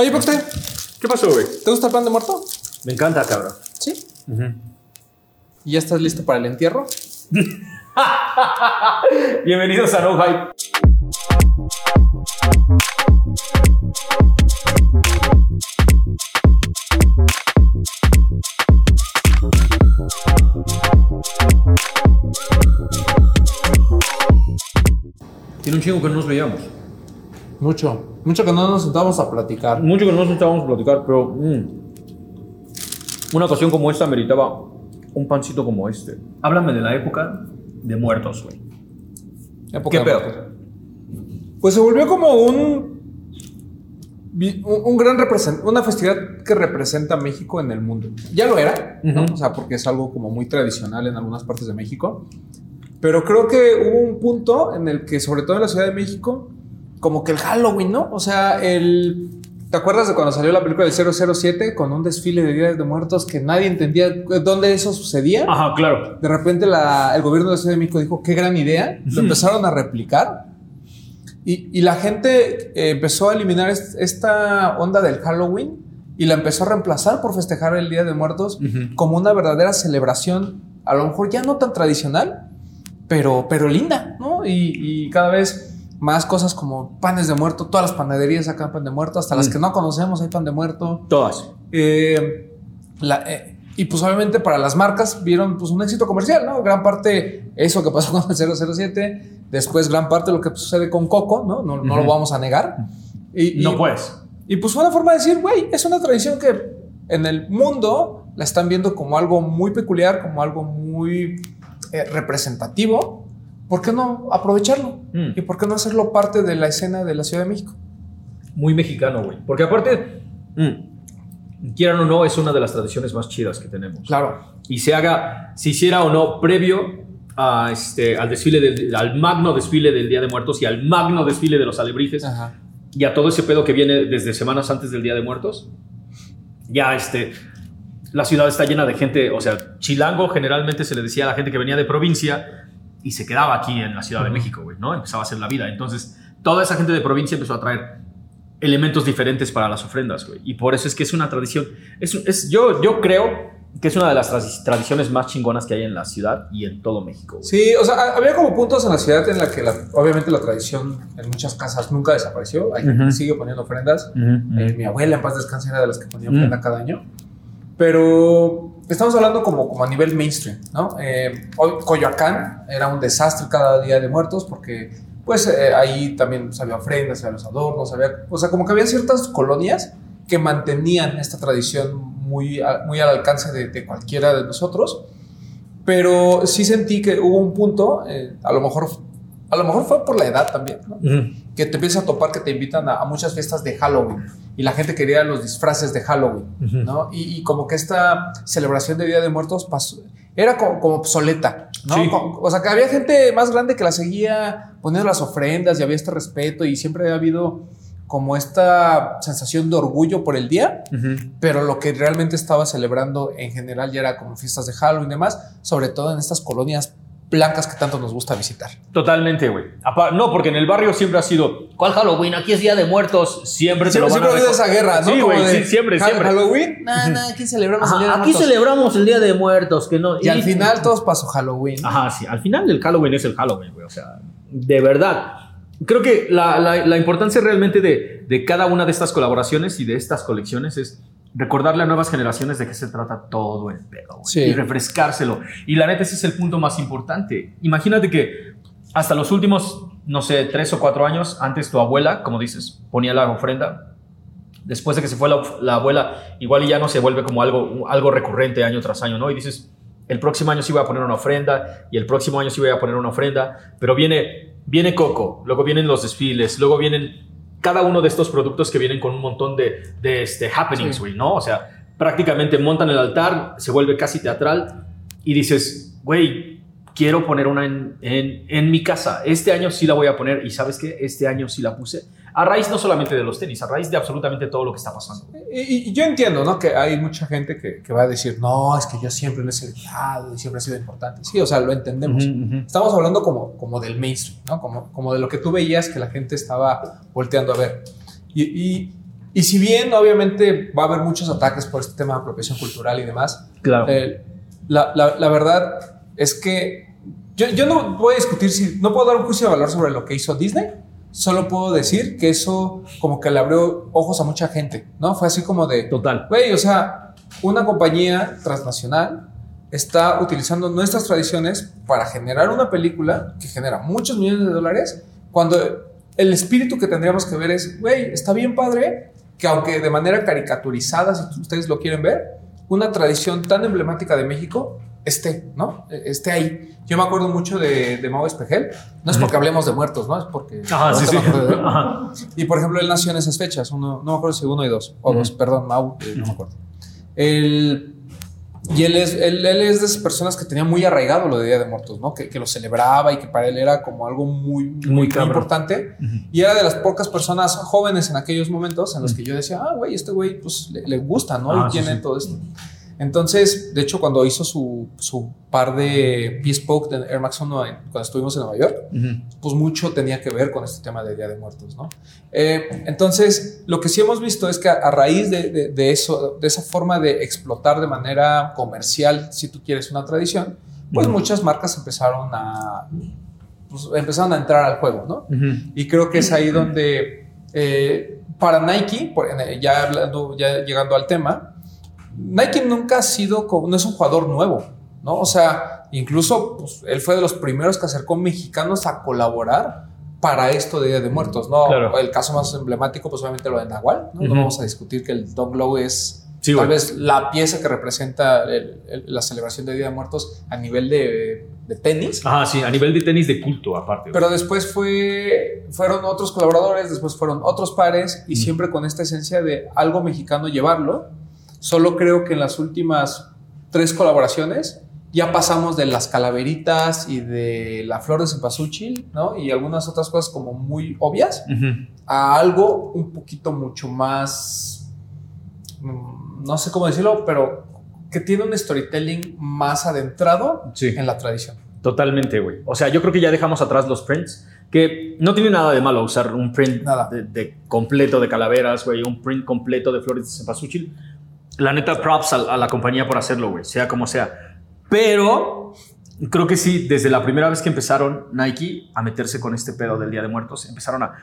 Oye, usted, ¿Qué pasó, güey? ¿te gusta el pan de muerto? Me encanta, cabrón. Sí. ¿Y ya estás listo para el entierro? Bienvenidos a No Hype. Tiene un chingo que no nos veíamos. Mucho. Mucho que no nos sentamos a platicar. Mucho que no nos estábamos a platicar, pero mm, una ocasión como esta meritaba un pancito como este. Háblame de la época de muertos, güey. Época ¿Qué de pedo? muertos. Pues se volvió como un. Un, gran represent, una festividad que representa a México en el mundo. Ya lo era, ¿no? Ujú. O sea, porque es algo como muy tradicional en algunas partes de México. Pero creo que hubo un punto en el que, sobre todo en la Ciudad de México, como que el Halloween, ¿no? O sea, el. ¿Te acuerdas de cuando salió la película del 007 con un desfile de Días de Muertos que nadie entendía dónde eso sucedía? Ajá, claro. De repente la- el gobierno de Ciudad de México dijo, qué gran idea, lo empezaron a replicar y, y la gente eh, empezó a eliminar est- esta onda del Halloween y la empezó a reemplazar por festejar el Día de Muertos como una verdadera celebración, a lo mejor ya no tan tradicional, pero, pero linda, ¿no? Y, y cada vez más cosas como panes de muerto, todas las panaderías sacan pan de muerto, hasta las Mm. que no conocemos hay pan de muerto. Todas. Eh, la- eh, y pues obviamente para las marcas vieron pues un éxito comercial, ¿no? Gran parte eso que pasó con el 007, después gran parte lo que sucede con Coco, ¿no? No, no lo vamos a negar. Y, y- No puedes. Y pues fue una forma de decir, güey, es una tradición que en el mundo la están viendo como algo muy peculiar, como algo muy eh, representativo. ¿Por qué no aprovecharlo? Mm. ¿Y por qué no hacerlo parte de la escena de la Ciudad de México? Muy mexicano, güey. Porque aparte, mm, quieran o no, es una de las tradiciones más chidas que tenemos. Claro. Y se haga, se hiciera o no, previo a este, al desfile, del, al magno desfile del Día de Muertos y al magno desfile de los alebrijes Ajá. y a todo ese pedo que viene desde semanas antes del Día de Muertos. Ya, este, la ciudad está llena de gente, o sea, chilango generalmente se le decía a la gente que venía de provincia y se quedaba aquí en la Ciudad de. México, güey, ¿no? Empezaba a hacer la vida. Entonces, toda esa gente de provincia empezó a traer elementos diferentes para las ofrendas, güey. Y por eso es que es una tradición. Es, es- yo, yo creo que es una de las tradi- tradiciones más chingonas que hay en la ciudad y en todo México, güey. Sí, o sea, ha- había como puntos en la ciudad en la que la- obviamente la tradición en muchas casas nunca desapareció. Hay que Ujú. sigue poniendo ofrendas. Ujú, ujú. Eh, mi abuela en paz descanse era de las que ponía ofrenda cada año. Pero estamos hablando como, como a nivel mainstream, ¿no? Eh, Coyoacán era un desastre cada día de muertos porque pues eh, ahí también había ofrendas, había los adornos, había, o sea, como que había ciertas colonias que mantenían esta tradición muy, muy al alcance de, de cualquiera de nosotros. Pero sí sentí que hubo un punto, eh, a lo mejor a lo mejor fue por la edad también, que te empiezas a topar que te invitan a, a muchas fiestas de Halloween y la gente quería los disfraces de Halloween. ¿no? Y, y como que esta celebración de Día de Muertos pasó, era como, como obsoleta, ¿no? Sí. Como- o sea, que había gente más grande que la seguía poniendo las ofrendas y había este respeto y siempre ha habido como esta sensación de orgullo por el día, pero lo que realmente estaba celebrando en general ya era como fiestas de Halloween y demás, sobre todo en estas colonias blancas que tanto nos gusta visitar. Totalmente, güey. No, porque en el barrio siempre ha sido, ¿cuál Halloween? Aquí es Día de Muertos. Siempre te lo Siempre, van siempre ha habido esa guerra, ¿no? Sí, güey, sí, siempre, "Ha- siempre. Halloween, nada, nada, aquí celebramos el Día de Ajá, aquí Muertos. celebramos el Día de Muertos, que no. Y al final todos pasó Halloween. Ajá, sí. Al final el Halloween es el Halloween, güey. O sea, de verdad. Creo que la, la- la importancia realmente de, de cada una de estas colaboraciones y de estas colecciones es recordarle a nuevas generaciones de qué se trata todo el pedo. Sí. Y refrescárselo. Y la neta, ese es el punto más importante. Imagínate que hasta los últimos, no sé, tres o cuatro años, antes tu abuela, como dices, ponía la ofrenda. Después de que se fue la, la abuela, igual ya no se vuelve como algo, algo recurrente año tras año, ¿no? Y dices, el próximo año sí voy a poner una ofrenda y el próximo año sí voy a poner una ofrenda, pero viene, viene Coco, luego vienen los desfiles, luego vienen cada uno de estos productos que vienen con un montón de, de este, happenings, Sí. güey, ¿no? O sea, prácticamente montan el altar, se vuelve casi teatral y dices, güey, quiero poner una en, en, en mi casa. Este año sí la voy a poner y sabes qué, este año sí la puse. A raíz no solamente de los tenis, a raíz de absolutamente todo lo que está pasando. Y, y yo entiendo, ¿no? Que hay mucha gente que, que va a decir, no, es que yo siempre lo he celebrado y siempre ha sido importante. Sí, o sea, lo entendemos. Estamos hablando como, como del mainstream, ¿no? Como, como de lo que tú veías que la gente estaba volteando a ver. Y, y Y si bien obviamente va a haber muchos ataques por este tema de apropiación cultural y demás, Claro. eh, la, la- la verdad es que yo, yo no voy a discutir si, no puedo dar un juicio de valor sobre lo que hizo Disney, solo puedo decir que eso como que le abrió ojos a mucha gente, ¿no? Fue así como de, Total. güey, o sea, una compañía transnacional está utilizando nuestras tradiciones para generar una película que genera muchos millones de dólares, cuando el espíritu que tendríamos que ver es, güey, está bien padre que aunque de manera caricaturizada, si ustedes lo quieren ver, una tradición tan emblemática de México esté, ¿no? Eh, Esté ahí. Yo me acuerdo mucho de, de Mau Espejel, no es porque hablemos de muertos, ¿no? Es porque... Ajá, sí, sí. Ajá. Y por ejemplo, él nació en esas fechas, uno, no me acuerdo si uno y dos, o dos, perdón, Mau, eh, no me acuerdo. Él- y él es, él, él es de esas personas que tenía muy arraigado lo de Día de Muertos, ¿no? Que, que lo celebraba y que para él era como algo muy, muy, Muy importante. Y era de las pocas personas jóvenes en aquellos momentos en los que yo decía, ah, güey, este güey pues le, le gusta, ¿no? Ah, y tiene sí. todo esto. Entonces, de hecho, cuando hizo su, su par de Bespoke de Air Max 1 en- cuando estuvimos en Nueva York, pues mucho tenía que ver con este tema de Día de Muertos, ¿no? Eh, entonces, lo que sí hemos visto es que a, a raíz de, de- de eso, de esa forma de explotar de manera comercial, si tú quieres una tradición, pues muchas marcas empezaron a, pues, empezaron a entrar al juego, ¿no? Ujú. Y creo que es ahí donde, eh, para Nike, ya, hablando, ya llegando al tema, Nike nunca ha sido, como, no es un jugador nuevo, ¿no? O sea, incluso pues, él fue de los primeros que acercó mexicanos a colaborar para esto de Día de Muertos, ¿no? Claro. El caso más emblemático, pues obviamente lo de Nahual, ¿no? No vamos a discutir que el Don Glow es Sí, tal vez la pieza que representa el- el- la celebración de Día de Muertos a nivel de, de tenis. Ajá, sí, a nivel de tenis de culto, aparte. Pero después fue, fueron otros colaboradores, después fueron otros pares y siempre con esta esencia de algo mexicano llevarlo. Solo creo que en las últimas tres colaboraciones ya pasamos de las calaveritas y de la flor de cempasúchil, ¿no? Y algunas otras cosas como muy obvias Ujú. a algo un poquito mucho más, mm, no sé cómo decirlo, pero que tiene un storytelling más adentrado Sí. en la tradición. Totalmente, güey. O sea, yo creo que ya dejamos atrás los prints, que no tiene nada de malo usar un print Nada. De, de completo de calaveras, güey, un print completo de flores de cempasúchil. La neta, props a, a la compañía por hacerlo, güey, sea como sea. Pero creo que sí, desde la primera vez que empezaron Nike a meterse con este pedo del Día de Muertos, empezaron a,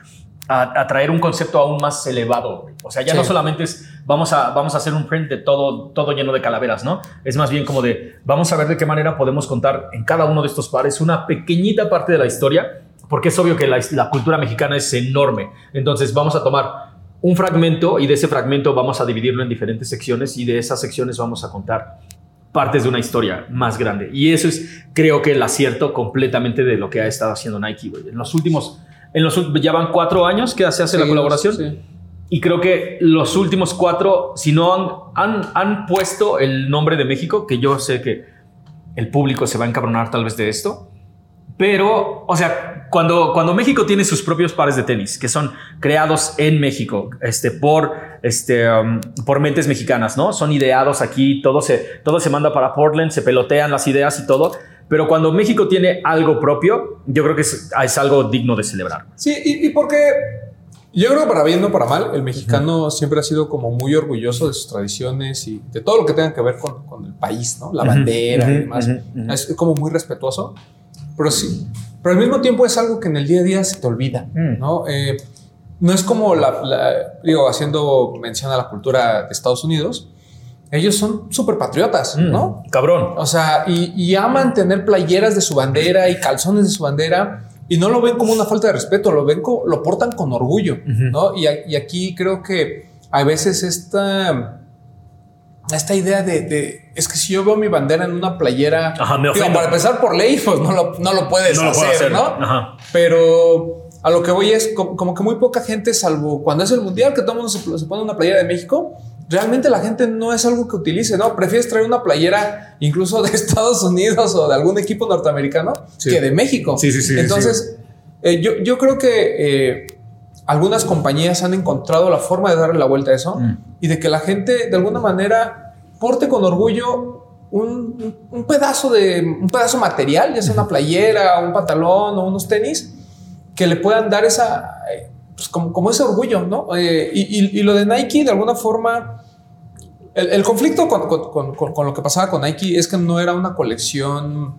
a, a traer un concepto aún más elevado. güey. O sea, ya Sí. no solamente es vamos a, vamos a hacer un print de todo, todo lleno de calaveras, ¿no? Es más bien como de vamos a ver de qué manera podemos contar en cada uno de estos pares una pequeñita parte de la historia, porque es obvio que la, la cultura mexicana es enorme. Entonces vamos a tomar un fragmento y de ese fragmento vamos a dividirlo en diferentes secciones y de esas secciones vamos a contar partes de una historia más grande. Y eso es, creo que el acierto completamente de lo que ha estado haciendo Nike, güey. En los últimos, en los, ya van cuatro años que se hace la colaboración. sí. Y creo que los últimos cuatro, si no han, han, han puesto el nombre de México, que yo sé que el público se va a encabronar tal vez de esto, pero, o sea, cuando, cuando México tiene sus propios pares de tenis, que son creados en México, este, por, este, um, por mentes mexicanas, ¿no? Son ideados aquí, todo se, todo se manda para Portland, se pelotean las ideas y todo. Pero cuando México tiene algo propio, yo creo que es, es algo digno de celebrar. Sí, y, y porque yo creo que para bien o para mal, el mexicano siempre ha sido como muy orgulloso de sus tradiciones y de todo lo que tenga que ver con, con el país, ¿no? La bandera ujú, y demás. ujú, ujú. Es como muy respetuoso, pero sí. Pero al mismo tiempo es algo que en el día a día se te olvida, Mm. ¿no? Eh, no es como la, la- digo, haciendo mención a la cultura de Estados Unidos, ellos son súper patriotas, ¿no? Mm, Cabrón. O sea, y, y aman tener playeras de su bandera y calzones de su bandera y no lo ven como una falta de respeto, lo ven como, lo portan con orgullo. ¿no? Y, a- y aquí creo que a veces esta, esta idea de, de- es que si yo veo mi bandera en una playera, Ajá, me digo, para empezar por ley, pues no lo, no lo puedes No lo puedo hacer, hacer. ¿no? Ajá. Pero a lo que voy es como, como que muy poca gente, salvo cuando es el mundial, que todo el mundo se, se pone una playera de México, realmente la gente no es algo que utilice, ¿no? Prefieres traer una playera incluso de Estados Unidos o de algún equipo norteamericano Sí. que de México. Sí, sí, sí, sí, Entonces, eh, yo, yo creo que eh, algunas compañías han encontrado la forma de darle la vuelta a eso Mm. y de que la gente de alguna manera porte con orgullo un, un pedazo de un pedazo material, ya sea una playera, un pantalón o unos tenis, que le puedan dar esa, eh, pues, como, como ese orgullo, ¿no? Eh, y, y- y lo de Nike, de alguna forma, el, el conflicto con, con- con- con- con lo que pasaba con Nike es que no era una colección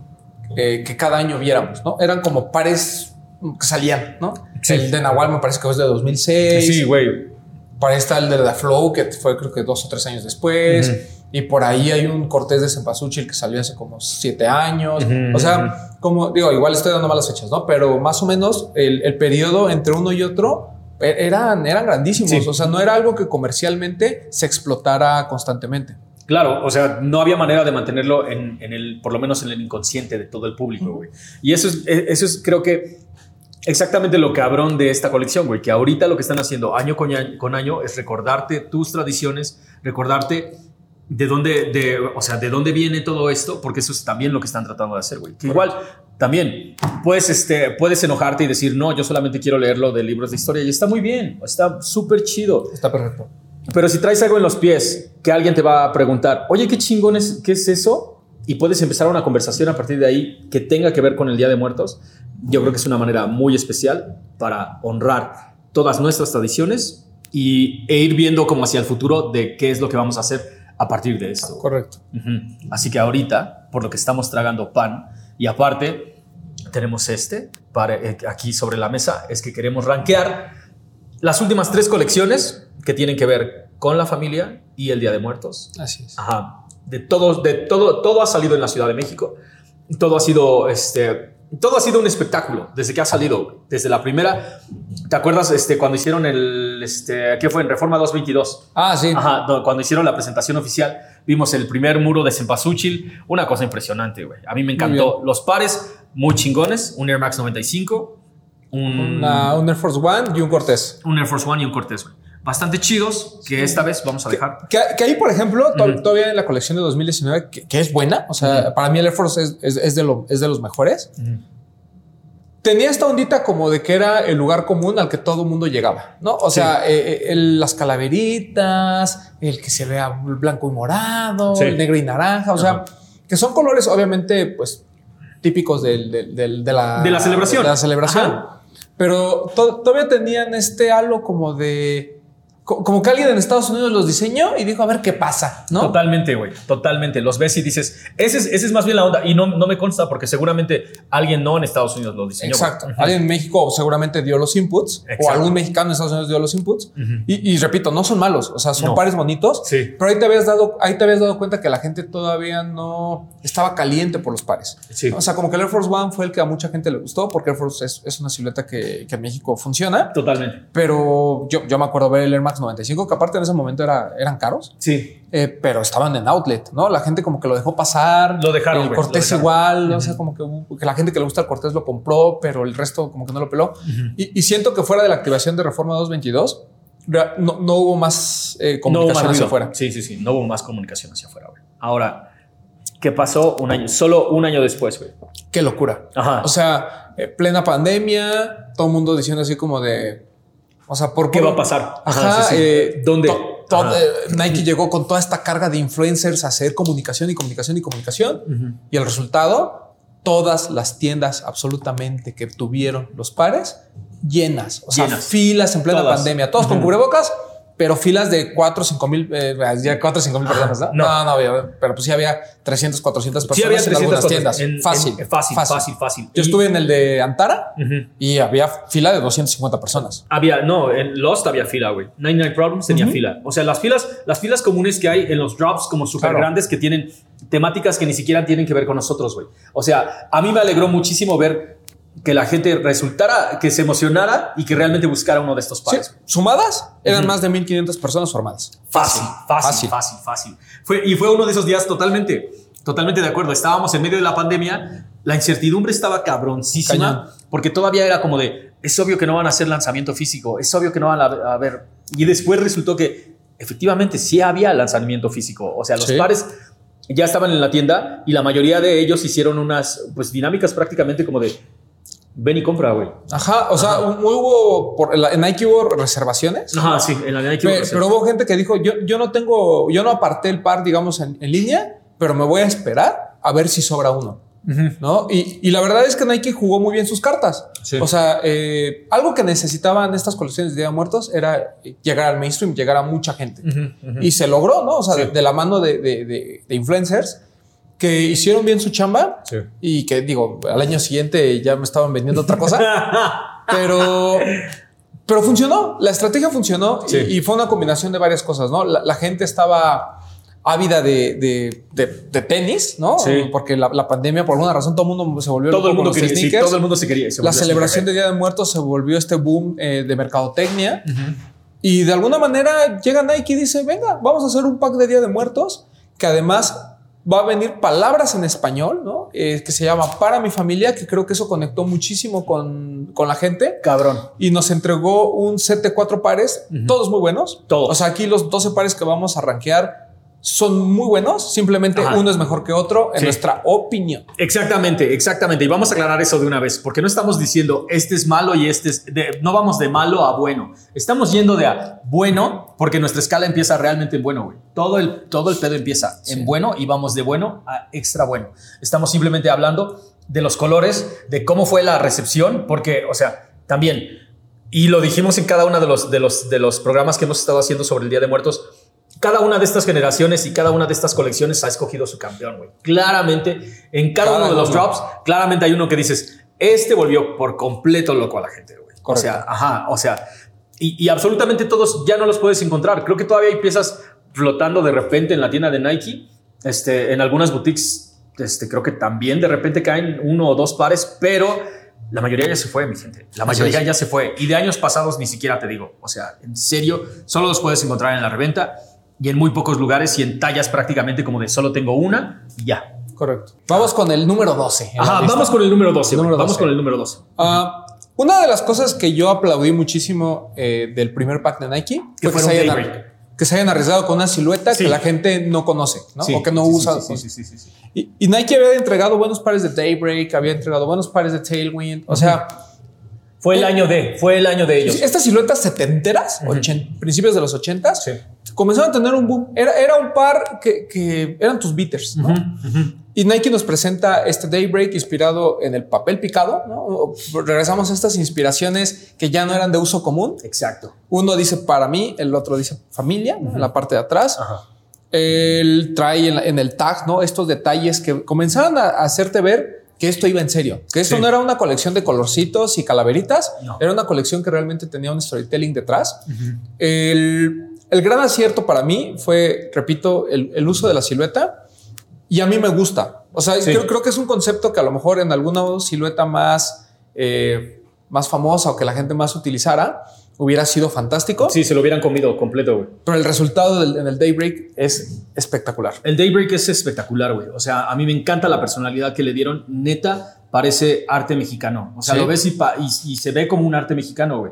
eh, que cada año viéramos, ¿no? Eran como pares que salían, ¿no? Sí. El de Nahual me parece que es de 2006. Sí, güey. Por ahí está el de The Flow, que fue creo que dos o tres años después. Y por ahí hay un Cortés de Cempasúchil que salió hace como siete años. O sea, como digo, igual estoy dando malas fechas, ¿no? Pero más o menos el, el periodo entre uno y otro e- eran, eran grandísimos. Sí. O sea, no era algo que comercialmente se explotara constantemente. Claro, o sea, no había manera de mantenerlo en, en el, por lo menos en el inconsciente de todo el público, güey. Y eso es, eh, eso es, creo que, exactamente lo cabrón de esta colección, güey. Que ahorita lo que están haciendo año con año, con año es recordarte tus tradiciones, recordarte de dónde, de, o sea, de dónde viene todo esto, porque eso es también lo que están tratando de hacer, güey. Que igual, también, puedes, este, puedes enojarte y decir, no, yo solamente quiero leerlo de libros de historia y está muy bien, está súper chido. Está perfecto. Pero si traes algo en los pies que alguien te va a preguntar, oye, qué chingón es, ¿qué es eso? Y puedes empezar una conversación a partir de ahí que tenga que ver con el Día de Muertos, yo creo que es una manera muy especial para honrar todas nuestras tradiciones y, e ir viendo como hacia el futuro de qué es lo que vamos a hacer a partir de esto. Correcto. Ujú. Así que ahorita, por lo que estamos tragando pan, y aparte tenemos este para, eh, aquí sobre la mesa, es que queremos rankear las últimas tres colecciones que tienen que ver con la familia y el Día de Muertos. Así es. Ajá. De todo, de todo, todo ha salido en la Ciudad de México. Todo ha sido, este, todo ha sido un espectáculo desde que ha salido. Desde la primera, ¿te acuerdas, este, cuando hicieron el, este, qué fue en Reforma 222? Ah, sí. Ajá, cuando hicieron la presentación oficial, vimos el primer muro de Cempasúchil, una cosa impresionante, güey. A mí me encantó. Los pares muy chingones, un Air Max 95, un, Una- un Air Force One y un Cortés. un Air Force One y un Cortés, güey. Bastante chidos, que esta vez vamos a dejar. Que, que ahí, por ejemplo, to- todavía en la colección de 2019, que, que es buena, o sea, para mí el Air Force es, es- es de lo, es de los mejores. Tenía esta ondita como de que era el lugar común al que todo el mundo llegaba, ¿no? O sea, eh, eh, el- las calaveritas, el que se vea blanco y morado, Sí. el negro y naranja, o sea, que son colores obviamente, pues, típicos del- del- del- de, la, De la celebración. de la celebración. Ajá. Pero to- todavía tenían este halo como de... co- Como que alguien en Estados Unidos los diseñó y dijo, a ver qué pasa, ¿no? Totalmente, güey. Totalmente. Los ves y dices, ese es, ese es más bien la onda. Y no, no me consta porque seguramente alguien no en Estados Unidos lo diseñó. Exacto. Alguien en México seguramente dio los inputs o Exacto. algún mexicano en Estados Unidos dio los inputs. Y, y repito, no son malos, o sea, son No. pares bonitos. Sí. Pero ahí te habías dado, ahí te habías dado cuenta que la gente todavía no estaba caliente por los pares. Sí. O sea, como que el Air Force One fue el que a mucha gente le gustó porque Air Force es, es una silueta que, que en México funciona. Totalmente. Pero yo, yo me acuerdo ver el Air Max 95, que aparte en ese momento era, eran caros. Sí. Eh, pero estaban en outlet, ¿no? La gente como que lo dejó pasar. Lo dejaron, El Cortés dejaron. igual, o sea, como que, la gente que le gusta el Cortés lo compró, pero el resto como que no lo peló. y, y siento que fuera de la activación de Reforma 222, rea- no, no hubo más eh, No hubo comunicación más hacia ruido. afuera. Sí, sí, sí. No hubo más comunicación hacia afuera, güey. Ahora, ¿qué pasó un año? Solo un año después, güey. Qué locura. Ajá. O sea, eh, plena pandemia, todo el mundo diciendo así como de, o sea, ¿por ¿Qué va a pasar? Ajá, sí, sí. eh, ¿Dónde? eh, Nike llegó con toda esta carga de influencers a hacer comunicación y comunicación y comunicación. Y el resultado, todas las tiendas absolutamente que tuvieron los pares llenas. O sea, Llenas. filas en plena Todas. pandemia, todos con cubrebocas, pero filas de 4 o 5 mil, eh, ya 4 o 5 mil personas, ¿no? No. No, había, pero pues sí había 300, 400 personas Sí, había en 300 algunas cosas. tiendas. En- fácil, en- fácil, fácil, fácil. Yo Y- estuve en el de Antara Ujú. y había fila de 250 personas. Había, no, en Lost había fila, güey. 99 Problems tenía Ujú. fila. O sea, las filas, las filas comunes que hay en los drops como súper Claro. grandes que tienen temáticas que ni siquiera tienen que ver con nosotros, güey. O sea, a mí me alegró muchísimo ver que la gente resultara, que se emocionara y que realmente buscara uno de estos Sí, pares. sumadas eran Ujú. más de 1500 personas formadas. Fácil, fácil, fácil, fácil, Fue, y fue uno de esos días totalmente, totalmente de acuerdo. Estábamos en medio de la pandemia, la incertidumbre estaba cabroncísima, Cañón. porque todavía era como de, es obvio que no van a hacer lanzamiento físico, es obvio que no van a, a ver. Y después resultó que efectivamente sí había lanzamiento físico. O sea, los Sí. pares ya estaban en la tienda y la mayoría de ellos hicieron unas pues, dinámicas prácticamente como de, ven y compra, güey. Ajá, o sea, muy hubo, por, en la- en Nike hubo reservaciones. Ajá, sí, en la de Nike. Pe- Pero, hubo gente que dijo, yo, yo no tengo, yo no aparté el par, digamos, en, en línea, pero me voy a esperar a ver si sobra uno. ¿no? Y, y la verdad es que Nike jugó muy bien sus cartas. Sí. O sea, eh, algo que necesitaban estas colecciones de Día de Muertos era llegar al mainstream, llegar a mucha gente. Y se logró, ¿no? O sea, Sí. de, de la mano de, de- de- de influencers que hicieron bien su chamba Sí. y que, digo, al año siguiente ya me estaban vendiendo otra cosa. pero, pero funcionó. La estrategia funcionó y- Sí. y, fue una combinación de varias cosas, ¿no? La, la gente estaba ávida de, de- de- de tenis, ¿no? Sí. Porque la, la pandemia, por alguna razón, todo el mundo se volvió Todo el mundo quería, sí, todo el mundo se quería. se La celebración de. Día de Muertos se volvió este boom eh, de mercadotecnia. Y de alguna manera llega Nike y dice, venga, vamos a hacer un pack de Día de Muertos, que además va a venir palabras en español, ¿no? Eh, que se llama Para mi familia, que creo que eso conectó muchísimo con, con la gente. Cabrón. Y nos entregó un set de cuatro pares, todos muy buenos. Todos. O sea, aquí los 12 pares que vamos a rankear son muy buenos, simplemente Ajá. uno es mejor que otro, en Sí. nuestra opinión. Exactamente, exactamente. Y vamos a aclarar eso de una vez, porque no estamos diciendo este es malo y este es de, no vamos de malo a bueno. Estamos yendo de a bueno, porque nuestra escala empieza realmente en bueno, güey. Todo el, todo el pedo empieza en bueno y vamos de bueno a extra bueno. Estamos simplemente hablando de los colores, de cómo fue la recepción, porque, o sea, también, y lo dijimos en cada uno de los, de los, de los programas que hemos estado haciendo sobre el Día de Muertos, cada una de estas generaciones y cada una de estas colecciones ha escogido su campeón, güey. Claramente, en cada, Cada uno de los uno. drops, claramente hay uno que dices, este volvió por completo loco a la gente, güey. O sea, ajá, o sea, y, y absolutamente todos ya no los puedes encontrar. Creo que todavía hay piezas flotando de repente en la tienda de Nike, este, en algunas boutiques, este, creo que también de repente caen uno o dos pares, pero la mayoría ya se fue, mi gente. La mayoría ya se fue. Y de años pasados ni siquiera te digo. O sea, en serio, solo los puedes encontrar en la reventa y en muy pocos lugares y en tallas prácticamente como de solo tengo una y ya. Correcto. Vamos con el número 12. en la Ajá, vamos con el número 12. güey. Número Vamos 12. con el número 12. Ah, una de las cosas que yo aplaudí muchísimo eh, del primer pack de Nike fue que se, hayan, que se hayan arriesgado con una silueta Sí. que la gente no conoce ¿no? Sí, o que no sí, usa. sí, sí, sí, sí, sí. Y, y Nike había entregado buenos pares de Daybreak, había entregado buenos pares de Tailwind. O sea, Fue el año de, fue el año de ellos. estas siluetas setenteras, principios de los ochentas, Sí. comenzaron a tener un boom. Era, era un par que, que eran tus beaters. ¿no? Y Nike nos presenta este Daybreak inspirado en el papel picado. ¿no? Regresamos a estas inspiraciones que ya no eran de uso común. Exacto. Uno dice para mí, el otro dice familia, ¿no? en la parte de atrás. Él trae en, el tag ¿no? estos detalles que comenzaron a, a hacerte ver que esto iba en serio, que esto Sí. no era una colección de colorcitos y calaveritas, No. era una colección que realmente tenía un storytelling detrás. el, el gran acierto para mí fue, repito, el, el uso de la silueta y a mí me gusta. O sea, Sí. creo, creo que es un concepto que a lo mejor en alguna silueta más, eh, más famosa o que la gente más utilizara hubiera sido fantástico, Sí, se lo hubieran comido completo, güey. pero el resultado del, en el Daybreak es espectacular. El Daybreak es espectacular, güey. O sea, a mí me encanta la personalidad que le dieron. Neta, parece arte mexicano. O sea, Sí. lo ves y, y- y se ve como un arte mexicano, güey.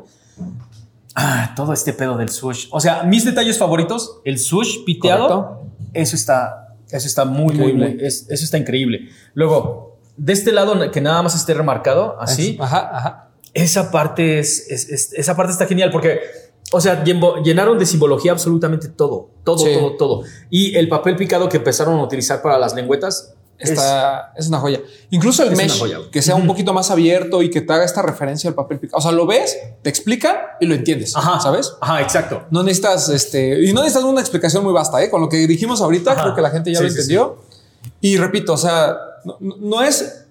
Ah, todo este pedo del swoosh. O sea, mis detalles favoritos, el swoosh piteado, Correcto. eso está, eso está muy, muy, Increíble. muy, es- eso está increíble. Luego, de este lado que nada más esté remarcado, así, Ajá, ajá. Esa parte es, es- es- esa parte está genial porque, o sea, llenaron de simbología absolutamente todo, todo, Sí. todo, todo. Y el papel picado que empezaron a utilizar para las lengüetas Está, es, una joya. Incluso el Es mesh, que sea un poquito más abierto y que te haga esta referencia al papel picado. O sea, lo ves, te explica y lo entiendes. Ajá, ¿Sabes? Ajá, exacto. No necesitas, este, y no necesitas una explicación muy vasta, ¿eh? Con lo que dijimos ahorita, Ajá. creo que la gente ya Sí, lo sí, entendió. Y repito, o sea, no- no es,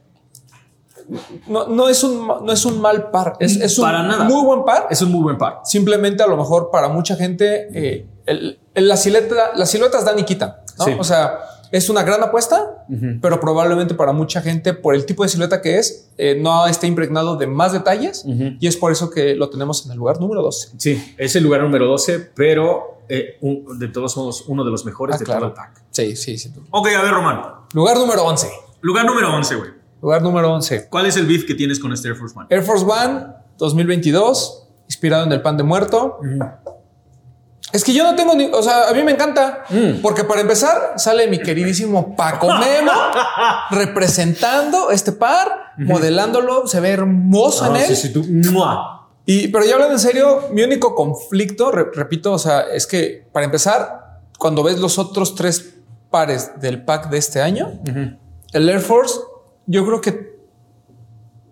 no, no es un, no es un mal par, es, es un Para nada. muy buen par. Es un muy buen par. Simplemente a lo mejor para mucha gente, eh, el- el- la silueta, las siluetas dan y quitan, ¿no? Sí. O sea, es una gran apuesta, pero probablemente para mucha gente, por el tipo de silueta que es, eh, no está impregnado de más detalles Ujú. y es por eso que lo tenemos en el lugar número 12. Sí, es el lugar número 12, pero eh, un- de todos modos uno de los mejores Ah, de claro. todo el pack. Sí, sí, sí. Ok, a ver, Román. Lugar número 11. Lugar número 11, güey. Lugar número 11. ¿Cuál es el beef que tienes con este Air Force One? Air Force One 2022, inspirado en el pan de muerto. Es que yo no tengo ni, o sea, a mí me encanta, Mm. porque para empezar sale mi queridísimo Paco Memo representando este par, modelándolo, se ve hermoso en Ah, él. sí, sí, tú. ¡Mua! Y, pero ya hablando en serio, mi único conflicto, re- repito, o sea, es que para empezar, cuando ves los otros tres pares del pack de este año, el Air Force yo creo que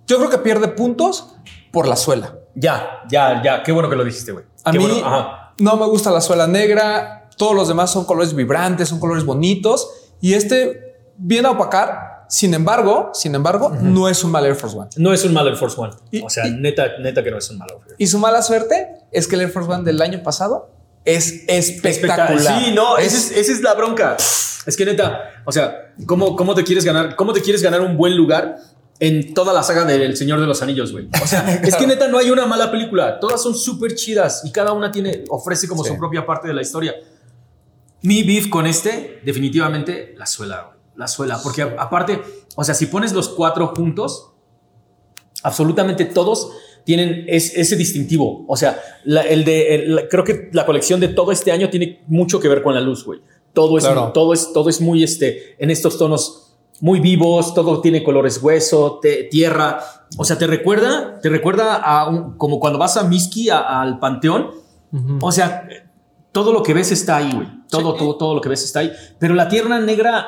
yo creo que pierde puntos por la suela. Ya, ya, ya. Qué bueno que lo dijiste, güey. A Qué mí bueno. Ajá. no me gusta la suela negra. Todos los demás son colores vibrantes, son colores bonitos y este viene a opacar. Sin embargo, sin embargo, no es un mal Air Force One. No es un mal Air Force One. Y- o sea, y- neta, neta que no es un mal Air Force Y su mala suerte es que el Air Force One del año pasado es espectacular. Sí, no, Es- esa es, esa es la bronca. Es que neta, o sea, ¿cómo, ¿cómo te quieres ganar? ¿Cómo te quieres ganar un buen lugar en toda la saga del Señor de los Anillos, güey? O sea, es que neta no hay una mala película. Todas son súper chidas y cada una tiene, ofrece como Sí. su propia parte de la historia. Mi beef con este, definitivamente, la suela, güey. La suela. Porque aparte, o sea, si pones los cuatro juntos, absolutamente todos tienen es- ese distintivo. O sea, la- el de, el- la- creo que la colección de todo este año tiene mucho que ver con la luz, güey. Todo es, Claro. todo es, todo es muy este, en estos tonos muy vivos, todo tiene colores hueso, te- tierra. O sea, te recuerda, te recuerda a un- como cuando vas a Miski, al Panteón. Ujú. O sea, todo lo que ves está ahí, güey. Todo, Sí. todo, todo lo que ves está ahí. Pero la tierra negra,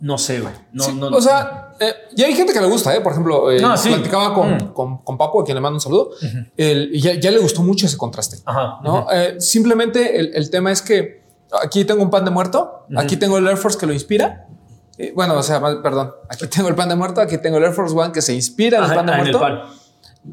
no sé, güey. No, Sí, no, o sea, eh, y hay gente que le gusta, ¿eh? Por ejemplo, eh, sí. platicaba con, Mm. con, con Papo, a quien le mando un saludo, el- y ya, ya le gustó mucho ese contraste. Ajá. ¿no? Eh, simplemente el, el tema es que aquí tengo un pan de muerto, aquí tengo el Air Force que lo inspira. Eh, bueno, o sea, perdón, aquí tengo el pan de muerto, aquí tengo el Air Force One que se inspira en el pan de muerto. pan.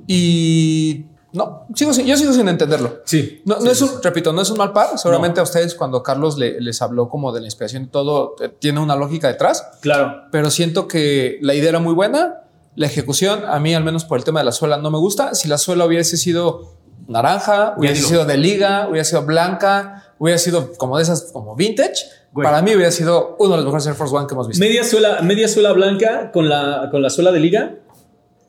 Y no, sigo, sin- yo sigo sin entenderlo. Sí. No, no Sí, es sí, un, repito, no es un mal par. Seguramente a ustedes cuando Carlos le- les habló como de la inspiración y todo, eh, tiene una lógica detrás, Claro. pero siento que la idea era muy buena. La ejecución, a mí al menos por el tema de la suela, no me gusta. Si la suela hubiese sido naranja, hubiese sido de liga, hubiera sido blanca, hubiera sido como de esas, como vintage, Güey. para mí hubiera sido uno de los mejores Air Force One que hemos visto. Media suela, media suela blanca con la, con la suela de liga.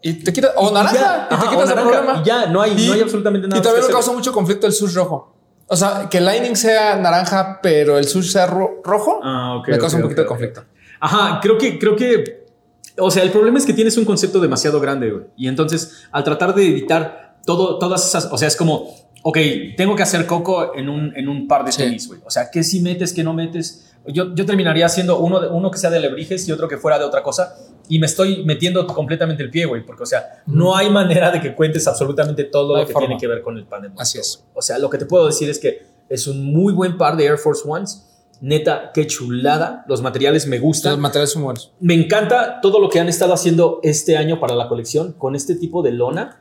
Y te quitas, o naranja, ya, y te ajá, quitas el naranja, problema. y ya, no hay- no hay absolutamente nada Y también me causa mucho conflicto el sush rojo. O sea, que el lining sea naranja, pero el sush sea ro- rojo, Ah, ok, me causa ok, un poquito ok, de conflicto. Ajá, creo que, creo que, o sea, el problema es que tienes un concepto demasiado grande, güey. Y entonces, al tratar de editar todo, todas esas, o sea, es como, ok, tengo que hacer coco en un, en un par de Sí. tenis, güey. O sea, ¿qué si metes, qué no metes? Yo, yo terminaría haciendo uno, de- uno que sea de lebrijes y otro que fuera de otra cosa. Y me estoy metiendo completamente el pie, güey. Porque, o sea, no hay manera de que cuentes absolutamente todo No lo que forma. tiene que ver con el pan de muerto, Así es. o sea, lo que te puedo decir es que es un muy buen par de Air Force Ones. Neta, qué chulada. Los materiales me Los gustan. materiales son buenos. Me encanta todo lo que han estado haciendo este año para la colección con este tipo de lona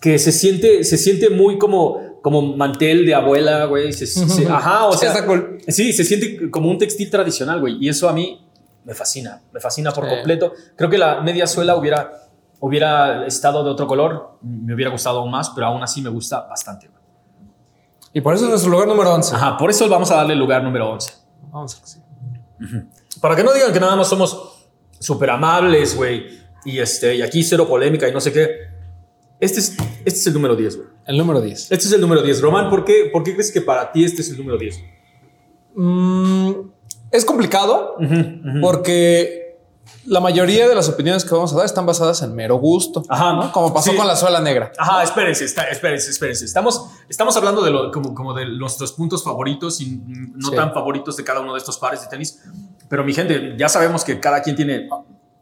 que se siente, se siente muy como, como mantel de abuela, güey. Se- se- ajá, o sea, cool. sí, se siente como un textil tradicional, güey. Y eso a mí me fascina, me fascina por Sí. completo. Creo que la media suela hubiera, hubiera estado de otro color, me hubiera gustado aún más, pero aún así me gusta bastante. Y por eso es nuestro lugar número 11. Ajá, por eso vamos a darle el lugar número 11. Vamos a sí. Para que no digan que nada más somos súper amables, güey, y, este, y aquí cero polémica y no sé qué. Este es, este es el número 10, güey. El número 10. Este es el número 10. Román, ¿por qué, ¿por qué crees que para ti este es el número 10? Mm, es complicado porque la mayoría de las opiniones que vamos a dar están basadas en mero gusto. Ajá, ¿no? Como pasó Sí. con la suela negra. Ajá, espérense, está- espérense, espérense. Estamos, estamos hablando de, lo, como, como de nuestros puntos favoritos y no Sí. tan favoritos de cada uno de estos pares de tenis. Pero mi gente, ya sabemos que cada quien tiene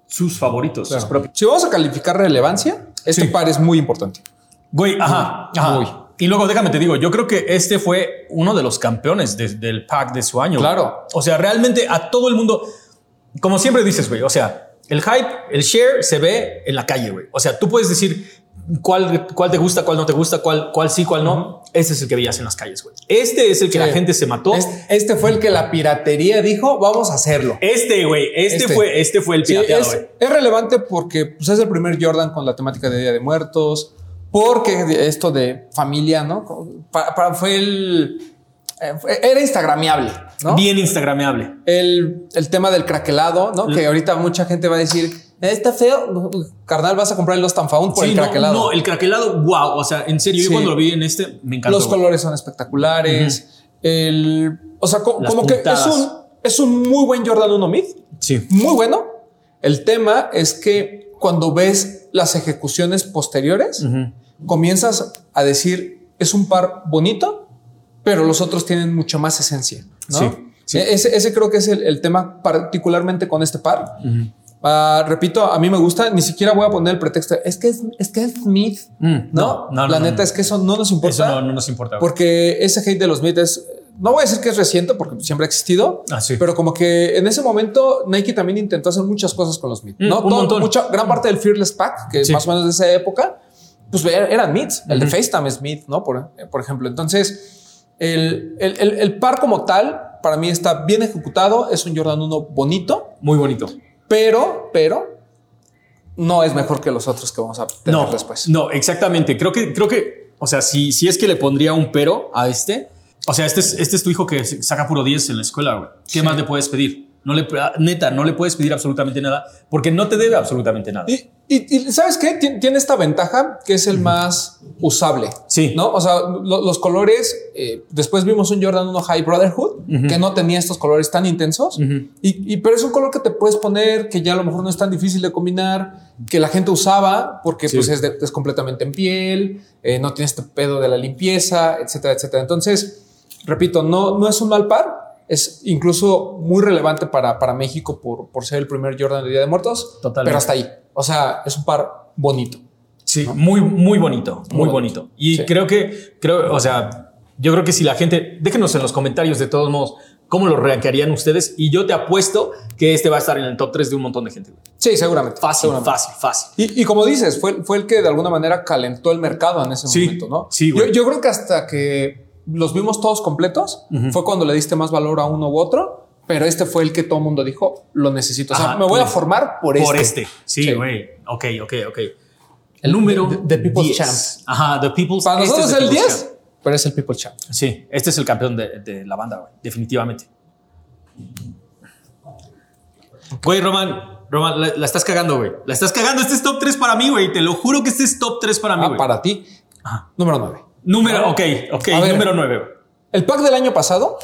sus favoritos, sus propios. Si vamos a calificar relevancia, este Sí. par es muy importante. Güey, ajá, ajá. Muy. Y luego déjame te digo, yo creo que este fue uno de los campeones de- del pack de su año. Claro. O sea, realmente a todo el mundo, como siempre dices, güey, o sea, el hype, el share se ve en la calle, güey. O sea, tú puedes decir cuál, cuál te gusta, cuál no te gusta, cuál, cuál sí, cuál no. Este es el que veías en las calles, güey. Este es el que Sí. la gente se mató. Este, este fue el que la piratería dijo, vamos a hacerlo. Este, güey, este, Este. fue, este fue el Sí, pirateado, es, güey. es relevante porque pues, es el primer Jordan con la temática de Día de Muertos, porque esto de familia, ¿no? Pa- pa- fue el... eh, era instagramiable, ¿no? Bien instagrameable. El, el tema del craquelado, ¿no? Que ahorita mucha gente va a decir, "Eh, está feo, carnal, vas a comprar el Lost and Found por Sí, el no, craquelado. no, el craquelado, wow. O sea, en serio, Sí. yo cuando lo vi en este, me encantó. Los colores son espectaculares. El, o sea, co- Las como que es un, es un muy buen Jordan 1 Mid. Sí. muy bueno. El tema es que cuando ves las ejecuciones posteriores, comienzas a decir, es un par bonito, pero los otros tienen mucho más esencia. ¿no? Sí, sí. E- Ese, ese creo que es el, el tema particularmente con este par. Ah, repito, a mí me gusta, ni siquiera voy a poner el pretexto. Es que es, es que es Smith. Mm, no, no, no, la no, neta es que eso no nos importa. Eso no, no nos importa. Porque ese hate de los Smith es, no voy a decir que es reciente porque siempre ha existido, Ah, sí. pero como que en ese momento Nike también intentó hacer muchas cosas con los Smith, Mm, ¿no? un Todo- mucha, gran parte del Fearless Pack, que Sí. más o menos de esa época, pues er- eran Smiths, el de FaceTime Smith, ¿no? Por, por ejemplo. Entonces, el, el, el- el par como tal, para mí está bien ejecutado, es un Jordan 1 bonito, Muy bonito. pero, pero no es mejor que los otros que vamos a tener No, después. no, exactamente. Creo que, creo que, o sea, si, si es que le pondría un pero a este, o sea, este es, este es tu hijo que saca puro 10 en la escuela, güey. ¿Qué Sí. más le puedes pedir? No le, neta, no le puedes pedir absolutamente nada porque no te debe absolutamente nada. Y, y- y ¿sabes qué? Tien- Tiene esta ventaja que es el más usable. Sí. ¿No? O sea, lo- los colores. eh, después vimos un Jordan 1 High Brotherhood que no tenía estos colores tan intensos. Y, y- pero es un color que te puedes poner, que ya a lo mejor no es tan difícil de combinar, que la gente usaba porque Sí. pues es, de- es completamente en piel, eh, no tiene este pedo de la limpieza, etcétera, etcétera. Entonces, repito, no, no es un mal par. Es incluso muy relevante para, para México por, por ser el primer Jordan de Día de Muertos. Totalmente. Pero hasta ahí. O sea, es un par bonito. Sí, muy, muy bonito, muy Muy bonito. bonito. Y Sí. creo que, creo, o sea, yo creo que si la gente, déjenos en los comentarios de todos modos cómo lo rankearían ustedes y yo te apuesto que este va a estar en el top 3 de un montón de gente. Sí, seguramente. Fácil, seguramente. fácil, fácil. Y, y como dices, fue, fue el que de alguna manera calentó el mercado en ese Sí, momento, ¿no? sí, yo, güey. yo creo que hasta que los vimos todos completos fue cuando le diste más valor a uno u otro, pero este fue el que todo el mundo dijo, lo necesito. O sea, Ajá, me voy a pues, formar por, Por este. este. Sí, Sí. güey. Ok, ok, ok. El- número the- the People's 10. Champ. Ajá, The People's Para este nosotros es el People's 10, pero es el People Champ. Sí, este es el campeón de, de la banda, güey. Definitivamente. Güey, Roman, Roman, la, la estás cagando, güey. La estás cagando. Este es top 3 para mí, güey. Te lo juro que este es top 3 para mí, Ah, para ti, Ajá. número 9. Número, ok, ok, A ver. número 9, güey. El pack del año pasado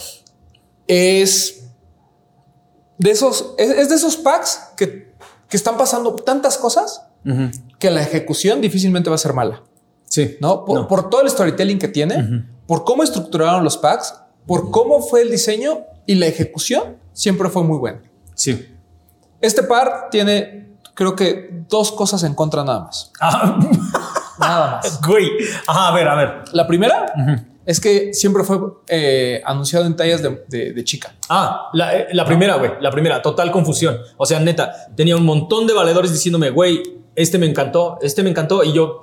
es de esos, es, es de esos packs que, que están pasando tantas cosas que la ejecución difícilmente va a ser mala. Sí. ¿no? Por, No. por todo el storytelling que tiene, por cómo estructuraron los packs, por cómo fue el diseño y la ejecución siempre fue muy buena. Sí. Este par tiene, creo que dos cosas en contra nada más. Ah, Nada más. güey. Ajá, a ver, a ver. La primera es que siempre fue eh, anunciado en tallas de, de- de chica. Ah, la, eh, la primera, güey. La primera, total confusión. O sea, neta, tenía un montón de valedores diciéndome, güey, este me encantó, este me encantó. Y yo,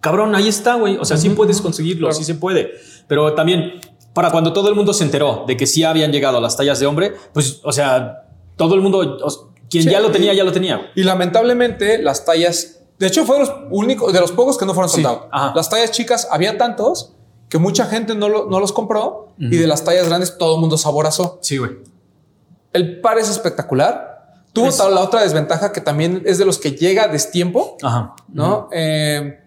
cabrón, ahí está, güey. O sea, sí puedes conseguirlo, Claro. sí se puede. Pero también, para cuando todo el mundo se enteró de que sí habían llegado a las tallas de hombre, pues, o sea, todo el mundo, o- quien Sí. ya lo tenía, ya lo tenía. Y lamentablemente las tallas, de hecho fue de los únicos, de los pocos que no fueron Sí, soldados. ajá. Las tallas chicas había tantos que mucha gente no, lo- no los compró y de las tallas grandes todo el mundo saborazó. Sí, güey. El par es espectacular. Tuvo Es- la otra desventaja que también es de los que llega a destiempo, Ajá. ¿no? Eh,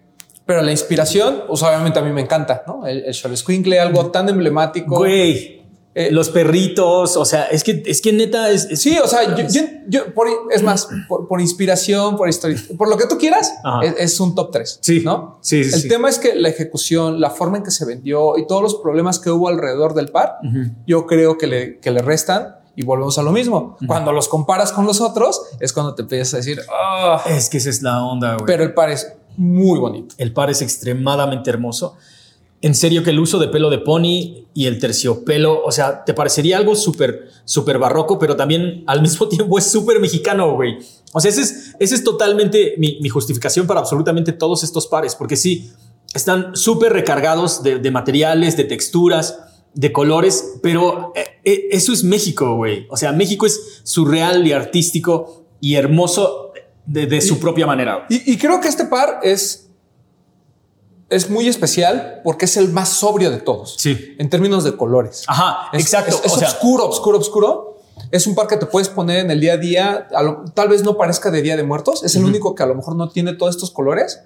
pero la inspiración, pues obviamente a mí me encanta, ¿no? El, el Xoloscuincle, algo tan emblemático. Güey. Eh, los perritos, o sea, es que, es que neta es, es- Sí, o sea, yo, yo- yo- por- es más, por, por inspiración, por historia, por lo que tú quieras, es, es un top 3. Sí. ¿no? Sí, sí, El sí. tema es que la ejecución, la forma en que se vendió y todos los problemas que hubo alrededor del par, yo creo que le, que le restan y volvemos a lo mismo. Cuando los comparas con los otros, es cuando te empiezas a decir, "Ah", es que esa es la onda, güey. pero el par es muy bonito. El par es extremadamente hermoso. En serio que el uso de pelo de pony y el terciopelo, o sea, te parecería algo súper, súper barroco, pero también al mismo tiempo es súper mexicano, güey. O sea, esa es, esa es totalmente mi, mi justificación para absolutamente todos estos pares, porque sí, están súper recargados de, de materiales, de texturas, de colores, pero eh, eh, eso es México, güey. O sea, México es surreal y artístico y hermoso de, de su propia manera. Y, y creo que este par es, es muy especial porque es el más sobrio de todos. Sí. En términos de colores. Ajá, Es- exacto. Es, es o sea, oscuro, oscuro, oscuro. Es un par que te puedes poner en el día a día. a lo- tal vez no parezca de Día de Muertos. Es el único que a lo mejor no tiene todos estos colores,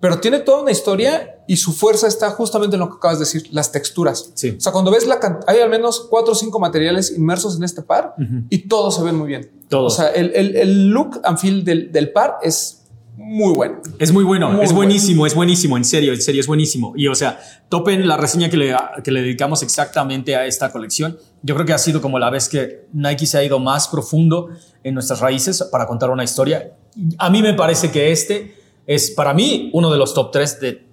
pero tiene toda una historia y su fuerza está justamente en lo que acabas de decir, las texturas. Sí. O sea, cuando ves la hay al menos cuatro o cinco materiales inmersos en este par y todos se ven muy bien. Todos. O sea, el, el- el look and feel del, del par es muy bueno. Es muy bueno, Muy es buenísimo, es buenísimo, en serio, en serio, es buenísimo. Y o sea, topen la reseña que le, que le dedicamos exactamente a esta colección. Yo creo que ha sido como la vez que Nike se ha ido más profundo en nuestras raíces para contar una historia. A mí me parece que este es para mí uno de los top 3 de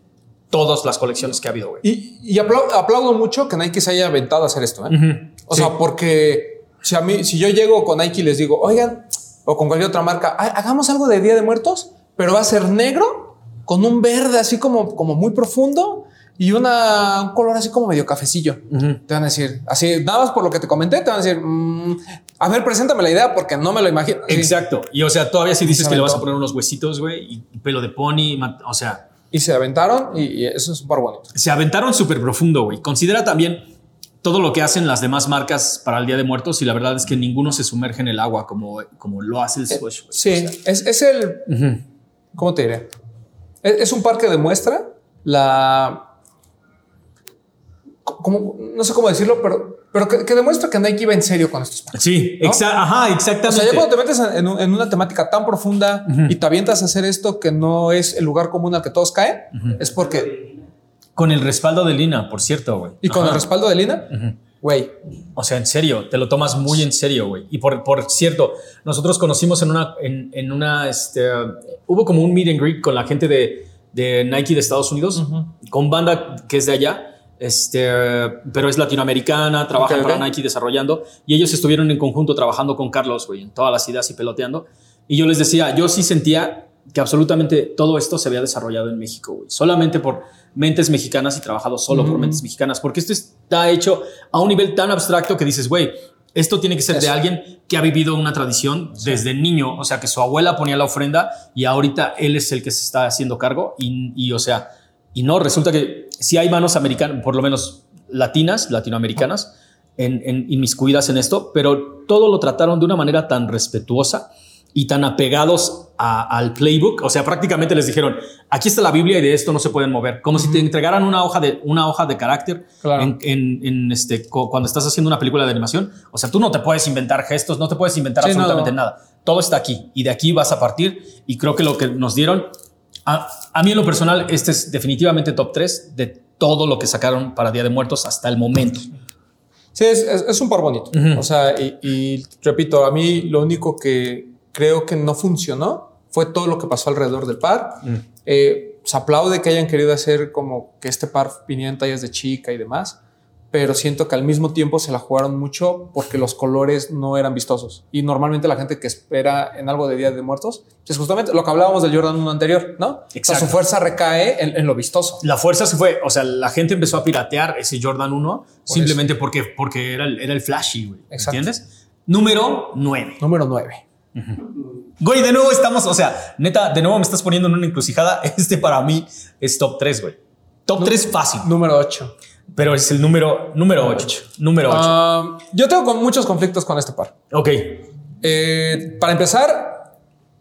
todas las colecciones que ha habido, güey. Y, y aplau- aplaudo mucho que Nike se haya aventado a hacer esto. ¿eh? O sí. sea, porque si a mí, si yo llego con Nike y les digo, oigan, o con cualquier otra marca, "Ay, hagamos algo de Día de Muertos, pero va a ser negro con un verde así como, como muy profundo y una, un color así como medio cafecillo. Te van a decir, así, nada más por lo que te comenté, te van a decir, "Mm, a ver, preséntame la idea porque no me lo imagino. Exacto. Y o sea, todavía si dices que le vas a poner unos huesitos, güey, y pelo de pony, o sea, Y se aventaron y, y eso es súper bonito. se aventaron súper profundo, güey. Considera también todo lo que hacen las demás marcas para el Día de Muertos y la verdad es que ninguno se sumerge en el agua como, como lo hace el Swash. güey. Sí, es, es el. ¿Cómo te diré? Es, es un par que demuestra la... Como, no sé cómo decirlo, pero, pero que, que demuestra que Nike iba en serio con estos pares. Sí, ¿No? exa- ajá, O sea, exactamente. ya cuando te metes en, un- en una temática tan profunda y te avientas a hacer esto que no es el lugar común al que todos caen, es porque... Con el respaldo de Lina, por cierto, güey. Y con el respaldo de Lina, güey, O sea, en serio, te lo tomas muy en serio, güey. Y por, por cierto, nosotros conocimos en una, en, en una, este, hubo como un meet and greet con la gente de, de Nike de Estados Unidos, con banda que es de allá, este, pero es latinoamericana, ok. para Nike desarrollando, y ellos estuvieron en conjunto trabajando con Carlos, güey, en todas las ideas y peloteando. Y yo les decía, yo sí sentía que absolutamente todo esto se había desarrollado en México, güey. Solamente por mentes mexicanas y trabajado solo por mentes mexicanas, porque esto está hecho a un nivel tan abstracto que dices, güey, esto tiene que ser de alguien que ha vivido una tradición desde niño, o sea, que su abuela ponía la ofrenda y ahorita él es el que se está haciendo cargo. Y, y, o sea, y no, resulta que si hay manos americanas, por lo menos latinas, latinoamericanas, en, en, inmiscuidas en esto, pero todo lo trataron de una manera tan respetuosa y tan apegados a- al playbook, o sea, prácticamente les dijeron, aquí está la Biblia y de esto no se pueden mover, como si te entregaran una hoja de, una hoja de carácter Claro. en, en- en este, cuando estás haciendo una película de animación, o sea, tú no te puedes inventar gestos, no te puedes inventar Sí, absolutamente no. nada, todo está aquí y de aquí vas a partir y creo que lo que nos dieron, a, a mí en lo personal, este es definitivamente top 3 de todo lo que sacaron para Día de Muertos hasta el momento. Sí, es, es- es un par bonito. Ujú. O sea, y, y repito, a mí lo único que creo que no funcionó fue todo lo que pasó alrededor del par. Eh, se aplaude que hayan querido hacer como que este par viniera en tallas de chica y demás, pero siento que al mismo tiempo se la jugaron mucho porque los colores no eran vistosos. Y normalmente la gente que espera en algo de Día de Muertos es justamente lo que hablábamos del Jordan 1 anterior, ¿no? O sea, Exacto. su fuerza recae en, en lo vistoso. La fuerza se fue, o sea, la gente empezó a piratear ese Jordan 1 simplemente porque, porque era, el, era el flashy, güey. Exacto. ¿Entiendes? Número 9. Número 9. Güey, de nuevo estamos, o sea, neta, de nuevo me estás poniendo en una encrucijada. Este para mí es top 3, güey. Top 3 fácil, Número 8. pero es el número número 8. Número 8. Ah, yo tengo con muchos conflictos con este par. ok. Eh, para empezar,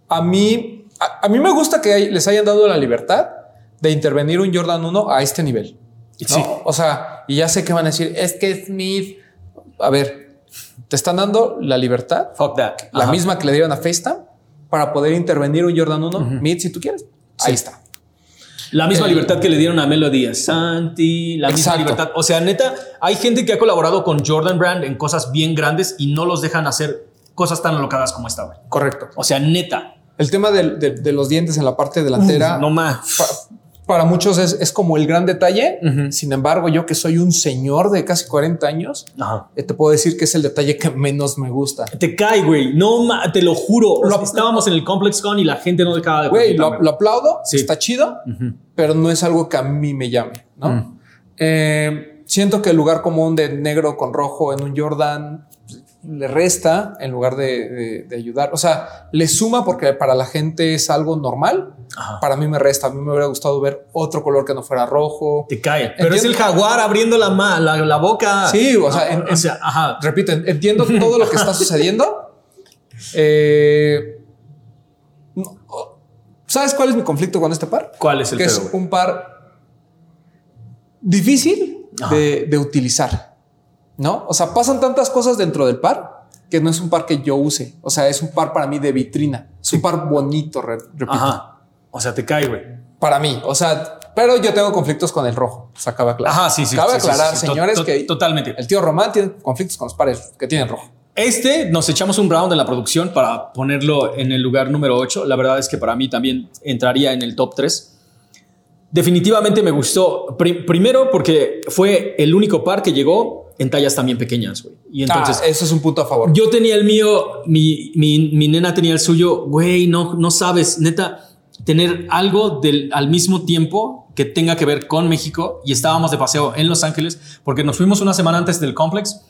a mí, a, a mí me gusta que hay- les hayan dado la libertad de intervenir un Jordan 1 a este nivel. ¿no? Sí. O sea, y ya sé que van a decir, es que Smith, a ver, te están dando la libertad, Fuck that. la Ajá. misma que le dieron a FaceTime, para poder intervenir un Jordan 1 mid si tú quieres. Ahí está. La misma El- libertad que le dieron a Melody Santi, la misma libertad. O sea, neta, hay gente que ha colaborado con Jordan Brand en cosas bien grandes y no los dejan hacer cosas tan alocadas como esta, güey. Correcto. O sea, neta. El tema de los dientes en la parte delantera. No más. Pa- para muchos es, es como el gran detalle. Sin embargo, yo que soy un señor de casi 40 años, Ajá. eh, te puedo decir que es el detalle que menos me gusta. Te cae, güey. No, te lo juro. Lo- Estábamos en el Complex Con y la gente no dejaba de Güey, lo, lo aplaudo, Sí. está chido, pero no es algo que a mí me llame, ¿no? Mm. Eh, siento que el lugar común de negro con rojo en un Jordan le resta en lugar de, de- de ayudar. O sea, le suma porque para la gente es algo normal. Ajá. Para mí me resta. A mí me hubiera gustado ver otro color que no fuera rojo. Te cae. Pero es el jaguar abriendo la, la, la boca. Sí, o sea, en- o sea, ajá. Repito, en- entiendo todo lo que está sucediendo. Eh, no, ¿Sabes cuál es mi conflicto con este par? ¿Cuál es el que pedo, es un par difícil de utilizar, ¿no? O sea, pasan tantas cosas dentro del par que no es un par que yo use. O sea, es un par para mí de vitrina. Es un par bonito, re- repito. Ajá. O sea, te cae, güey. Para mí, o sea, pero yo tengo conflictos con el rojo. O sea, cabe aclarar. Ajá, sí, sí. Cabe sí, aclarar, sí, sí. señores, que Totalmente. el tío Román tiene conflictos con los pares que tienen rojo. Este nos echamos un round en la producción para ponerlo en el lugar número 8. La verdad es que para mí también entraría en el top 3. Definitivamente me gustó. Pri- primero porque fue el único par que llegó en tallas también pequeñas, güey. Y entonces ah, eso es un punto a favor. yo tenía el mío, mi, mi, mi nena tenía el suyo. Güey, no, no sabes, neta, tener algo del, al mismo tiempo que tenga que ver con México. Y estábamos de paseo en Los Ángeles porque nos fuimos una semana antes del complex.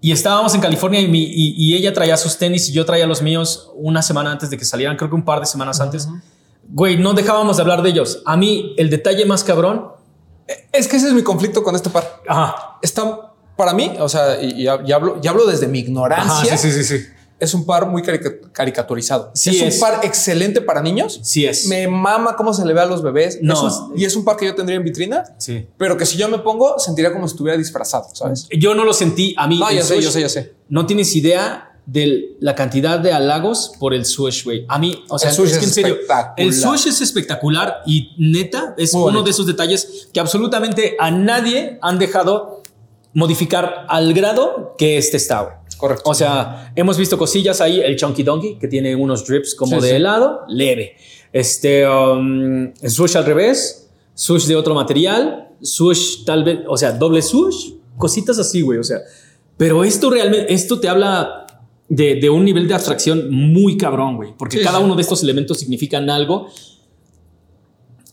Y estábamos en California y, mi- y- y ella traía sus tenis y yo traía los míos una semana antes de que salieran, creo que un par de semanas antes. Güey, no dejábamos de hablar de ellos. A mí, el detalle más cabrón. Es que ese es mi conflicto con este par. Ajá. Está para mí, o sea, y, y hab- y hablo, y hablo desde mi ignorancia. Ajá, sí, sí, sí, sí. Es un par muy carica- caricaturizado. Sí es, es. un par excelente para niños. Sí es. Me mama cómo se le ve a los bebés. No. Es un- y es un par que yo tendría en vitrina, Sí. pero que si yo me pongo, sentiría como si estuviera disfrazado, ¿sabes? Yo no lo sentí. A mí. No, yo sé, swoosh- yo sé, yo sé. No tienes idea de la cantidad de halagos por el swoosh, güey. A mí, o sea, El swoosh es que en serio, espectacular. el swoosh es espectacular y neta es Muy uno bonito. de esos detalles que absolutamente a nadie han dejado modificar al grado que este está. Correcto. O sea, hemos visto cosillas ahí, el Chunky Donkey, que tiene unos drips como Sí, de sí. helado, leve. Este, um, el swoosh al revés, swoosh de otro material, swoosh tal vez, o sea, doble swoosh, cositas así, güey. O sea, pero esto realmente, esto te habla de, de un nivel de abstracción muy cabrón, güey, porque Sí, cada uno de estos elementos significan algo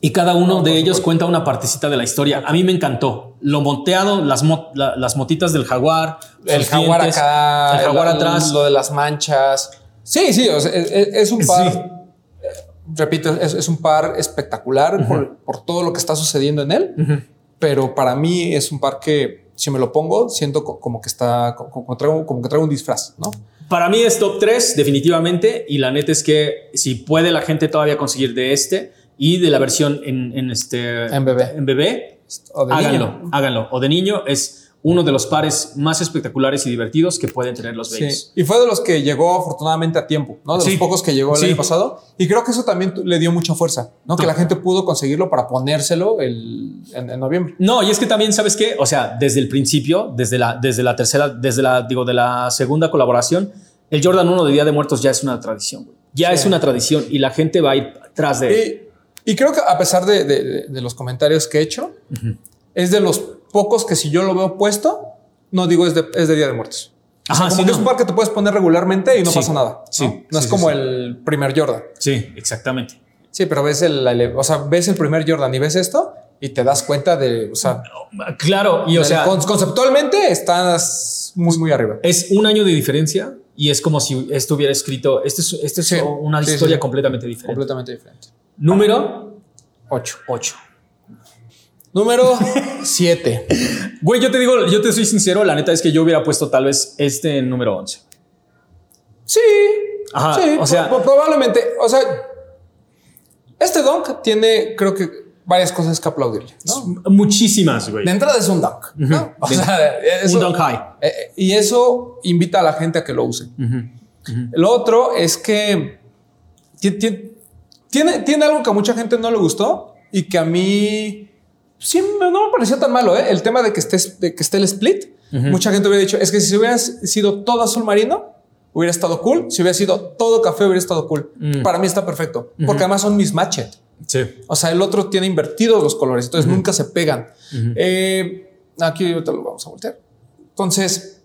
y cada uno No, de ellos cuenta una partecita de la historia. A mí me encantó. Lo monteado, las, mo- la- las motitas del jaguar, el jaguar dientes, acá, el jaguar lo- atrás. lo de las manchas. Sí, sí, o sea, es, un par. Sí. eh, Repito, es, es un par espectacular por, por todo lo que está sucediendo en él. Pero para mí es un par que si me lo pongo siento co- como que está como, como traigo, como que traigo un disfraz, ¿no? Para mí es top 3, definitivamente. Y la neta es que si puede la gente todavía conseguir de este y de la versión en, en este En bebé. en bebé, O de háganlo, niño. háganlo. O de niño es uno de los pares más espectaculares y divertidos que pueden tener los Sí. babes. Y fue de los que llegó afortunadamente a tiempo, ¿no? De Sí. los pocos que llegó el Sí. año pasado. Y creo que eso también le dio mucha fuerza, ¿no? Que la gente pudo conseguirlo para ponérselo el, en, en noviembre. No, y es que también, ¿sabes qué? O sea, desde el principio, desde la, desde la tercera, desde la, digo, de la segunda colaboración, el Jordan 1 de Día de Muertos ya es una tradición, güey. Ya Sí. es una tradición y la gente va a ir tras de él. Y, creo que a pesar de, de- de- los comentarios que he hecho, es de los pocos que si yo lo veo puesto, no digo es de, es de Día de Muertos. O sea, Ajá, como sí, que no. es un par que te puedes poner regularmente y no Sí. pasa nada. ¿no? Sí, No sí, es como el primer Jordan. Sí, exactamente. Sí, pero ves el, o sea, ves el primer Jordan y ves esto y te das cuenta de, o sea, Claro, y o sea, con- conceptualmente estás muy, muy arriba. es un año de diferencia y es como si esto hubiera escrito, esto es, esto es una historia completamente diferente. Completamente diferente. Número 8. 8. Número 7. Güey, yo te digo, yo te soy sincero, la neta es que yo hubiera puesto tal vez este en número 11. Sí. Ajá, sí, o sea- pro- probablemente, o sea, este dunk tiene, creo que, varias cosas que aplaudirle, ¿no? Muchísimas, güey. De entrada es un dunk, ¿no? O sea, eso- Un dunk high. eh, eh, y eso invita a la gente a que lo use. Ujú. Lo otro es que tiene, tiene algo que a mucha gente no le gustó y que a mí sí me- no me pareció tan malo. ¿eh? El tema de que, esté, de que esté el split. Mucha gente hubiera dicho, es que si hubiera sido todo azul marino, hubiera estado cool. Si hubiera sido todo café, hubiera estado cool. Mm. Para mí está perfecto. Porque además son mismatched. Sí. O sea, el otro tiene invertidos los colores, entonces nunca se pegan. Eh, aquí ahorita lo vamos a voltear. Entonces,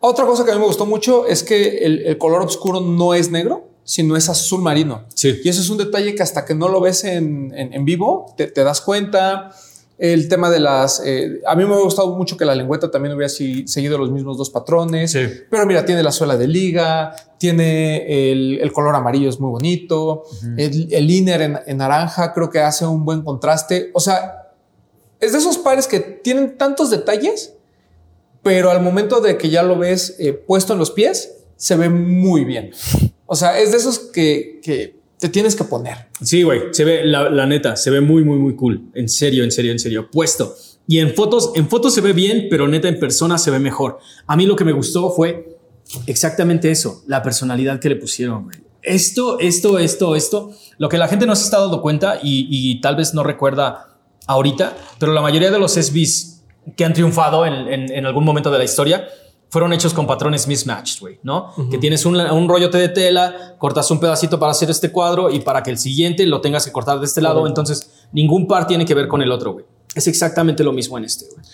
otra cosa que a mí me gustó mucho es que el, el color oscuro no es negro, sino es azul marino. Sí. Y eso es un detalle que hasta que no lo ves en, en- en vivo, te, te das cuenta. El tema de las... eh, a mí me ha gustado mucho que la lengüeta también hubiera si- seguido los mismos dos patrones. Sí. Pero mira, tiene la suela de liga, tiene el, el color amarillo, es muy bonito. el, el inner en, en naranja creo que hace un buen contraste. O sea, es de esos pares que tienen tantos detalles, pero al momento de que ya lo ves eh, puesto en los pies, se ve muy bien. O sea, es de esos que, que te tienes que poner. Sí, güey, se ve, la, neta, se ve muy, muy, muy cool. En serio, en serio, en serio. Puesto. Y en fotos, en fotos se ve bien, pero neta en persona se ve mejor. A mí lo que me gustó fue exactamente eso, la personalidad que le pusieron, esto, esto, esto, esto, lo que la gente no se está dando cuenta y, tal vez no recuerda ahorita, pero la mayoría de los SBs que han triunfado en, en algún momento de la historia fueron hechos con patrones mismatched, güey, ¿no? Que tienes un, un rollote de tela, cortas un pedacito para hacer este cuadro y para que el siguiente lo tengas que cortar de este lado. Entonces, ningún par tiene que ver con el otro, güey. Es exactamente lo mismo en este, güey.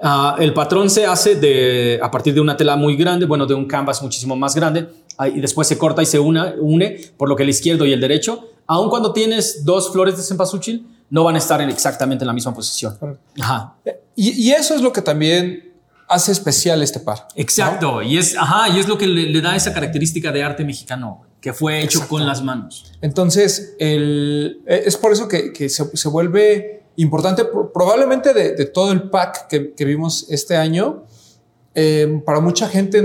Ah, el patrón se hace de, a partir de una tela muy grande, bueno, de un canvas muchísimo más grande, y después se corta y se una, une, por lo que el izquierdo y el derecho, aun cuando tienes dos flores de cempasúchil, no van a estar en exactamente en la misma posición. Ajá. Y, y eso es lo que también hace especial este par. Exacto, y es, ajá, y es lo que le, le da esa característica de arte mexicano, que fue hecho con las manos. Entonces, el, es por eso que, que se, se, vuelve importante, probablemente de, de todo el pack que, que, vimos este año. Eh, para mucha gente,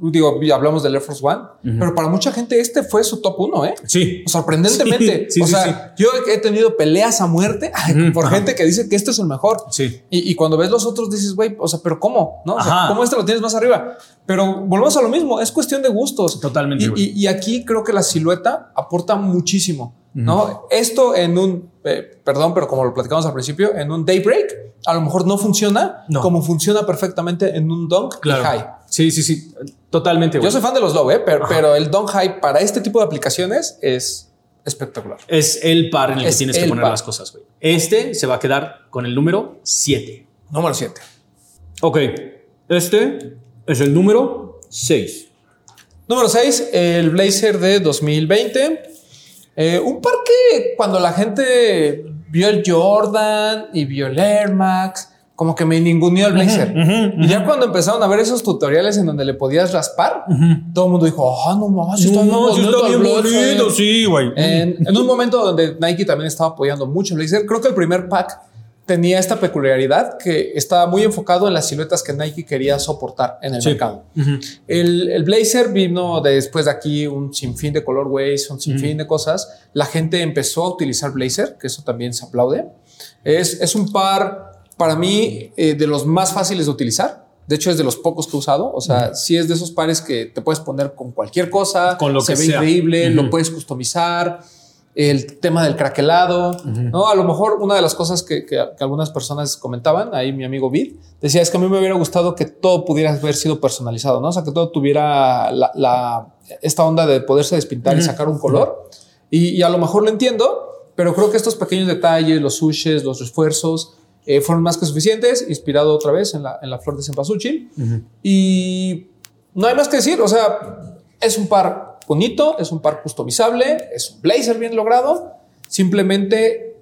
digo, hablamos del Air Force One, uh -huh. pero para mucha gente este fue su top uno, ¿eh? Sí. Sorprendentemente. Sí, sí, o sea, yo he tenido peleas a muerte uh -huh. por gente que dice que este es el mejor. Sí. Y, y cuando ves los otros dices, güey, o sea, pero ¿cómo? ¿No? O sea, ¿cómo este lo tienes más arriba? Pero volvemos a lo mismo, es cuestión de gustos. Totalmente. Y, y, y aquí creo que la silueta aporta muchísimo. ¿No? Esto en un, eh, perdón, pero como lo platicamos al principio, en un daybreak, a lo mejor no funciona no. como funciona perfectamente en un dunk claro. high. Sí, sí, sí, totalmente. Yo soy fan de los low, ¿eh? pero, pero, el dunk high para este tipo de aplicaciones es espectacular. Es el par en el es que tienes que poner par. las cosas, güey. Este se va a quedar con el número 7. Número 7. Ok, este es el número 6. Número 6, el Blazer de 2020. Eh, un par que cuando la gente vio el Jordan y vio el Air Max, como que me ninguneó el Blazer. Uh -huh, uh -huh. Y ya cuando empezaron a ver esos tutoriales en donde le podías raspar, uh -huh. todo el mundo dijo, ah, no más, no, está, no, bien, está bien bonito, sí, güey. En, en, un momento donde Nike también estaba apoyando mucho el Blazer, creo que el primer pack tenía esta peculiaridad que estaba muy enfocado en las siluetas que Nike quería soportar en el sí. mercado. Uh -huh. el, el, Blazer vino después de aquí un sinfín de colorways, un sinfín uh -huh. de cosas. La gente empezó a utilizar Blazer, que eso también se aplaude. Es, es un par, para mí, eh, de los más fáciles de utilizar. De hecho, es de los pocos que he usado. O sea, uh -huh. sí es de esos pares que te puedes poner con cualquier cosa. Con lo se que ve sea. increíble, lo puedes customizar el tema del craquelado, uh -huh. ¿no? A lo mejor una de las cosas que, que, que, algunas personas comentaban, ahí mi amigo Vid, decía, es que a mí me hubiera gustado que todo pudiera haber sido personalizado, ¿no? O sea, que todo tuviera la, la esta onda de poderse despintar uh -huh. y sacar un color. Y, y, a lo mejor lo entiendo, pero creo que estos pequeños detalles, los sushes, los refuerzos, eh, fueron más que suficientes, inspirado otra vez en la, en la flor de cempasúchil. Y no hay más que decir, o sea, es un par es un par customizable, es un blazer bien logrado. Simplemente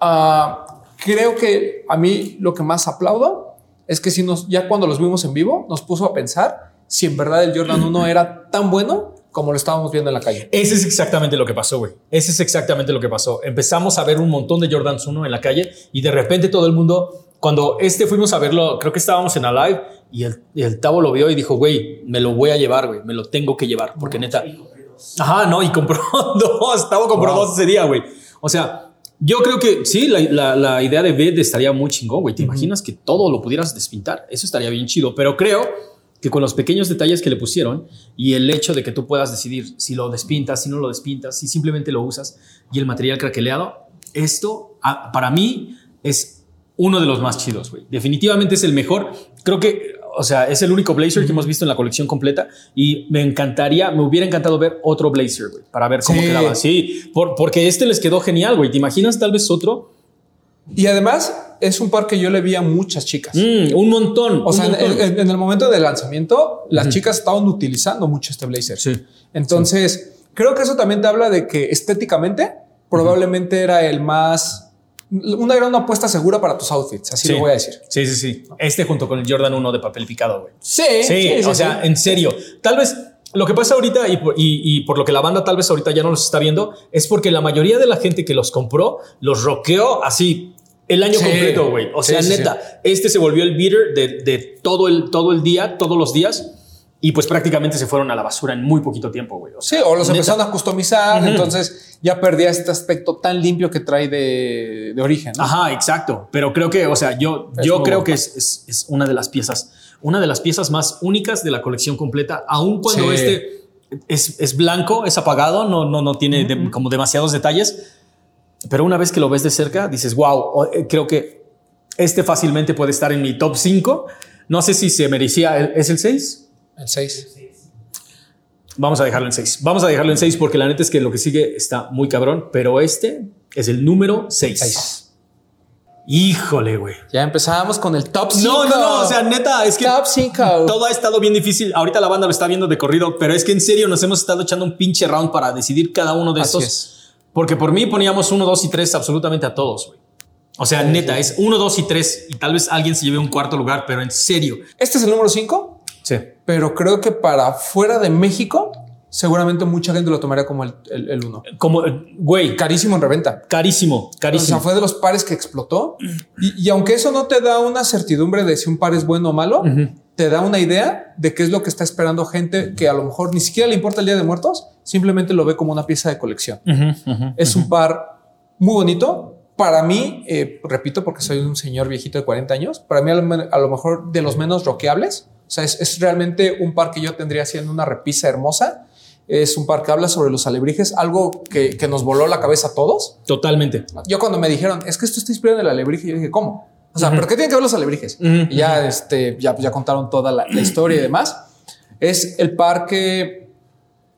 uh, creo que a mí lo que más aplaudo es que si nos, ya cuando los vimos en vivo, nos puso a pensar si en verdad el Jordan 1 era tan bueno como lo estábamos viendo en la calle. Ese es exactamente lo que pasó, güey. Ese es exactamente lo que pasó. Empezamos a ver un montón de Jordans 1 en la calle y de repente todo el mundo, cuando este fuimos a verlo, creo que estábamos en Alive y el, el Tavo lo vio y dijo, güey, me lo voy a llevar, güey, me lo tengo que llevar, porque neta. Ajá, no, y compró dos. Tavo compró wow. dos ese día, güey. O sea, yo creo que sí, la, la, la idea de Bed estaría muy chingón, güey. ¿Te uh -huh. imaginas que todo lo pudieras despintar? Eso estaría bien chido, pero creo que con los pequeños detalles que le pusieron y el hecho de que tú puedas decidir si lo despintas, si no lo despintas, si simplemente lo usas y el material craqueleado, esto para mí es uno de los más chidos, güey. Definitivamente es el mejor. Creo que, o sea, es el único blazer que hemos visto en la colección completa y me encantaría, me hubiera encantado ver otro blazer, güey, para ver cómo sí. quedaba. Sí, por, porque este les quedó genial, güey. ¿Te imaginas tal vez otro? Y además es un par que yo le vi a muchas chicas. Mm, un montón. O un sea, montón. En, en, el momento del lanzamiento, las mm. chicas estaban utilizando mucho este blazer. Sí. Entonces, sí. creo que eso también te habla de que estéticamente probablemente era el más una gran apuesta segura para tus outfits, así sí. lo voy a decir. Sí, sí, sí. Este junto con el Jordan 1 de papel picado, güey. Sí, sí, sí, o sea, en serio. Tal vez lo que pasa ahorita y por, y, y por, lo que la banda tal vez ahorita ya no los está viendo es porque la mayoría de la gente que los compró los rockeó así el año completo, güey. O sea, neta, este se volvió el beater de, de todo, el, todo el día, todos los días. Y pues prácticamente se fueron a la basura en muy poquito tiempo, güey. O sea, sí, o los neta. empezaron a customizar, uh -huh. entonces ya perdía este aspecto tan limpio que trae de, de origen. ¿no? Ajá, exacto. Pero creo que, o sea, yo, yo creo que es, es, es, una de las piezas, una de las piezas más únicas de la colección completa, aun cuando sí. este es, es blanco, es apagado, no, no, no tiene de- como demasiados detalles. Pero una vez que lo ves de cerca, dices, wow, creo que este fácilmente puede estar en mi top 5. No sé si se merecía, ¿es el 6? El 6. Vamos a dejarlo en 6. Vamos a dejarlo en 6 porque la neta es que lo que sigue está muy cabrón, pero este es el número 6. Seis. Híjole, güey. Ya empezamos con el top 5. No, no, no, o sea, neta, es que Top 5. todo ha estado bien difícil. Ahorita la banda lo está viendo de corrido, pero es que en serio nos hemos estado echando un pinche round para decidir cada uno de Así estos. es. Porque por mí poníamos 1, 2 y 3 absolutamente a todos, güey. O sea, neta, es 1, 2 y 3 y tal vez alguien se lleve un cuarto lugar, pero en serio. Este es el número 5, Sí. pero creo que para fuera de México, seguramente mucha gente lo tomaría como el 1. Como, eh, güey, Carísimo en reventa. carísimo, O carísimo. sea, fue de los pares que explotó. Y, y aunque eso no te da una certidumbre de si un par es bueno o malo, te da una idea de qué es lo que está esperando gente que a lo mejor ni siquiera le importa el Día de Muertos, simplemente lo ve como una pieza de colección. Ujú, ujú. Es un par muy bonito. Para mí, eh, repito, porque soy un señor viejito de 40 años, para mí a lo, a lo mejor de los menos rockeables. O sea, es, es realmente un par que yo tendría haciendo una repisa hermosa. Es un par que habla sobre los alebrijes, algo que, que nos voló la cabeza a todos. Totalmente. Yo cuando me dijeron, es que esto está inspirado en el alebrije, yo dije, ¿cómo? O sea, ¿pero qué tienen que ver los alebrijes? Y ya, este, ya, ya contaron toda la, la historia y demás. Es el par que,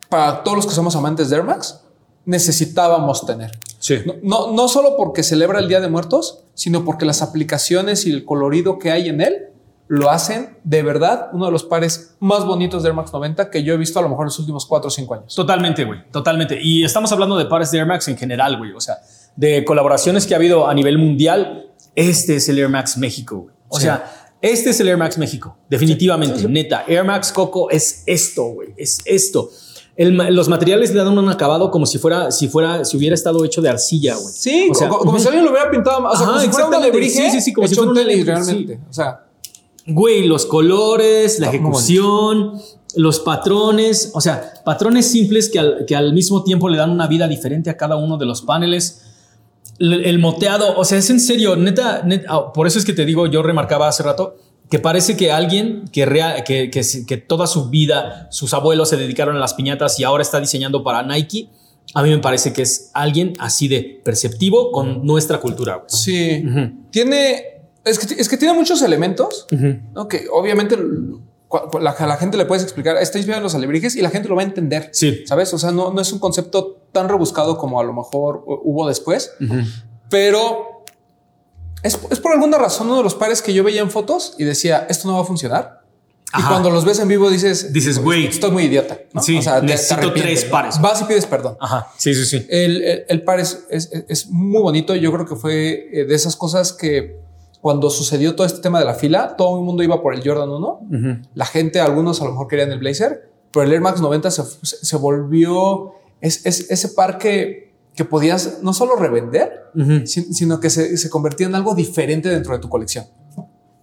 para todos los que somos amantes de Air Max, necesitábamos tener. Sí. No, no, no solo porque celebra el Día de Muertos, sino porque las aplicaciones y el colorido que hay en él lo hacen de verdad uno de los pares más bonitos de Air Max 90 que yo he visto a lo mejor en los últimos 4 o 5 años. Totalmente, güey. Totalmente. Y estamos hablando de pares de Air Max en general, güey. O sea, de colaboraciones que ha habido a nivel mundial. Este es el Air Max México, güey. O Sí. sea, este es el Air Max México. Definitivamente. Neta. Air Max Coco es esto, güey. Es esto. El los materiales le dan un acabado como si fuera, si fuera, si hubiera estado hecho de arcilla, güey. Sí, O sea, co- como, si alguien lo hubiera pintado, o sea, Ajá, como si fuera un exactamente. alebrije Sí, sí, sí, como si fuera un realmente. O sea, Güey, los colores, la ejecución, los patrones, o sea, patrones simples que al, que al mismo tiempo le dan una vida diferente a cada uno de los paneles. El, el moteado, o sea, es en serio, neta, neta, ah, por eso es que te digo, yo remarcaba hace rato que parece que alguien que, que, que, que toda su vida sus abuelos se dedicaron a las piñatas y ahora está diseñando para Nike, a mí me parece que es alguien así de perceptivo con nuestra cultura. güey. sí, tiene, es que, es que tiene muchos elementos, Ujú. ¿no? Que obviamente la, la gente le puedes explicar, está inspirado en los alebrijes y la gente lo va a entender. Sí. ¿Sabes? O sea, no, no es un concepto tan rebuscado como a lo mejor hu- hubo después, Ujú. pero es, es por alguna razón uno de los pares que yo veía en fotos y decía, esto no va a funcionar. Y Ajá. cuando los ves en vivo dices, Dices, güey. estoy muy idiota. ¿no? Sí, te- te necesito arrepientes, tres pares. Vas y pides perdón. Ajá, sí, sí, sí. El, el, el par es, es, es muy bonito. Yo creo que fue eh, de esas cosas que cuando sucedió todo este tema de la fila, todo el mundo iba por el Jordan 1. La gente, algunos a lo mejor querían el Blazer, pero el Air Max 90 se, se- volvió es, es- ese par que, que podías no solo revender, sino que se, se convertía en algo diferente dentro de tu colección.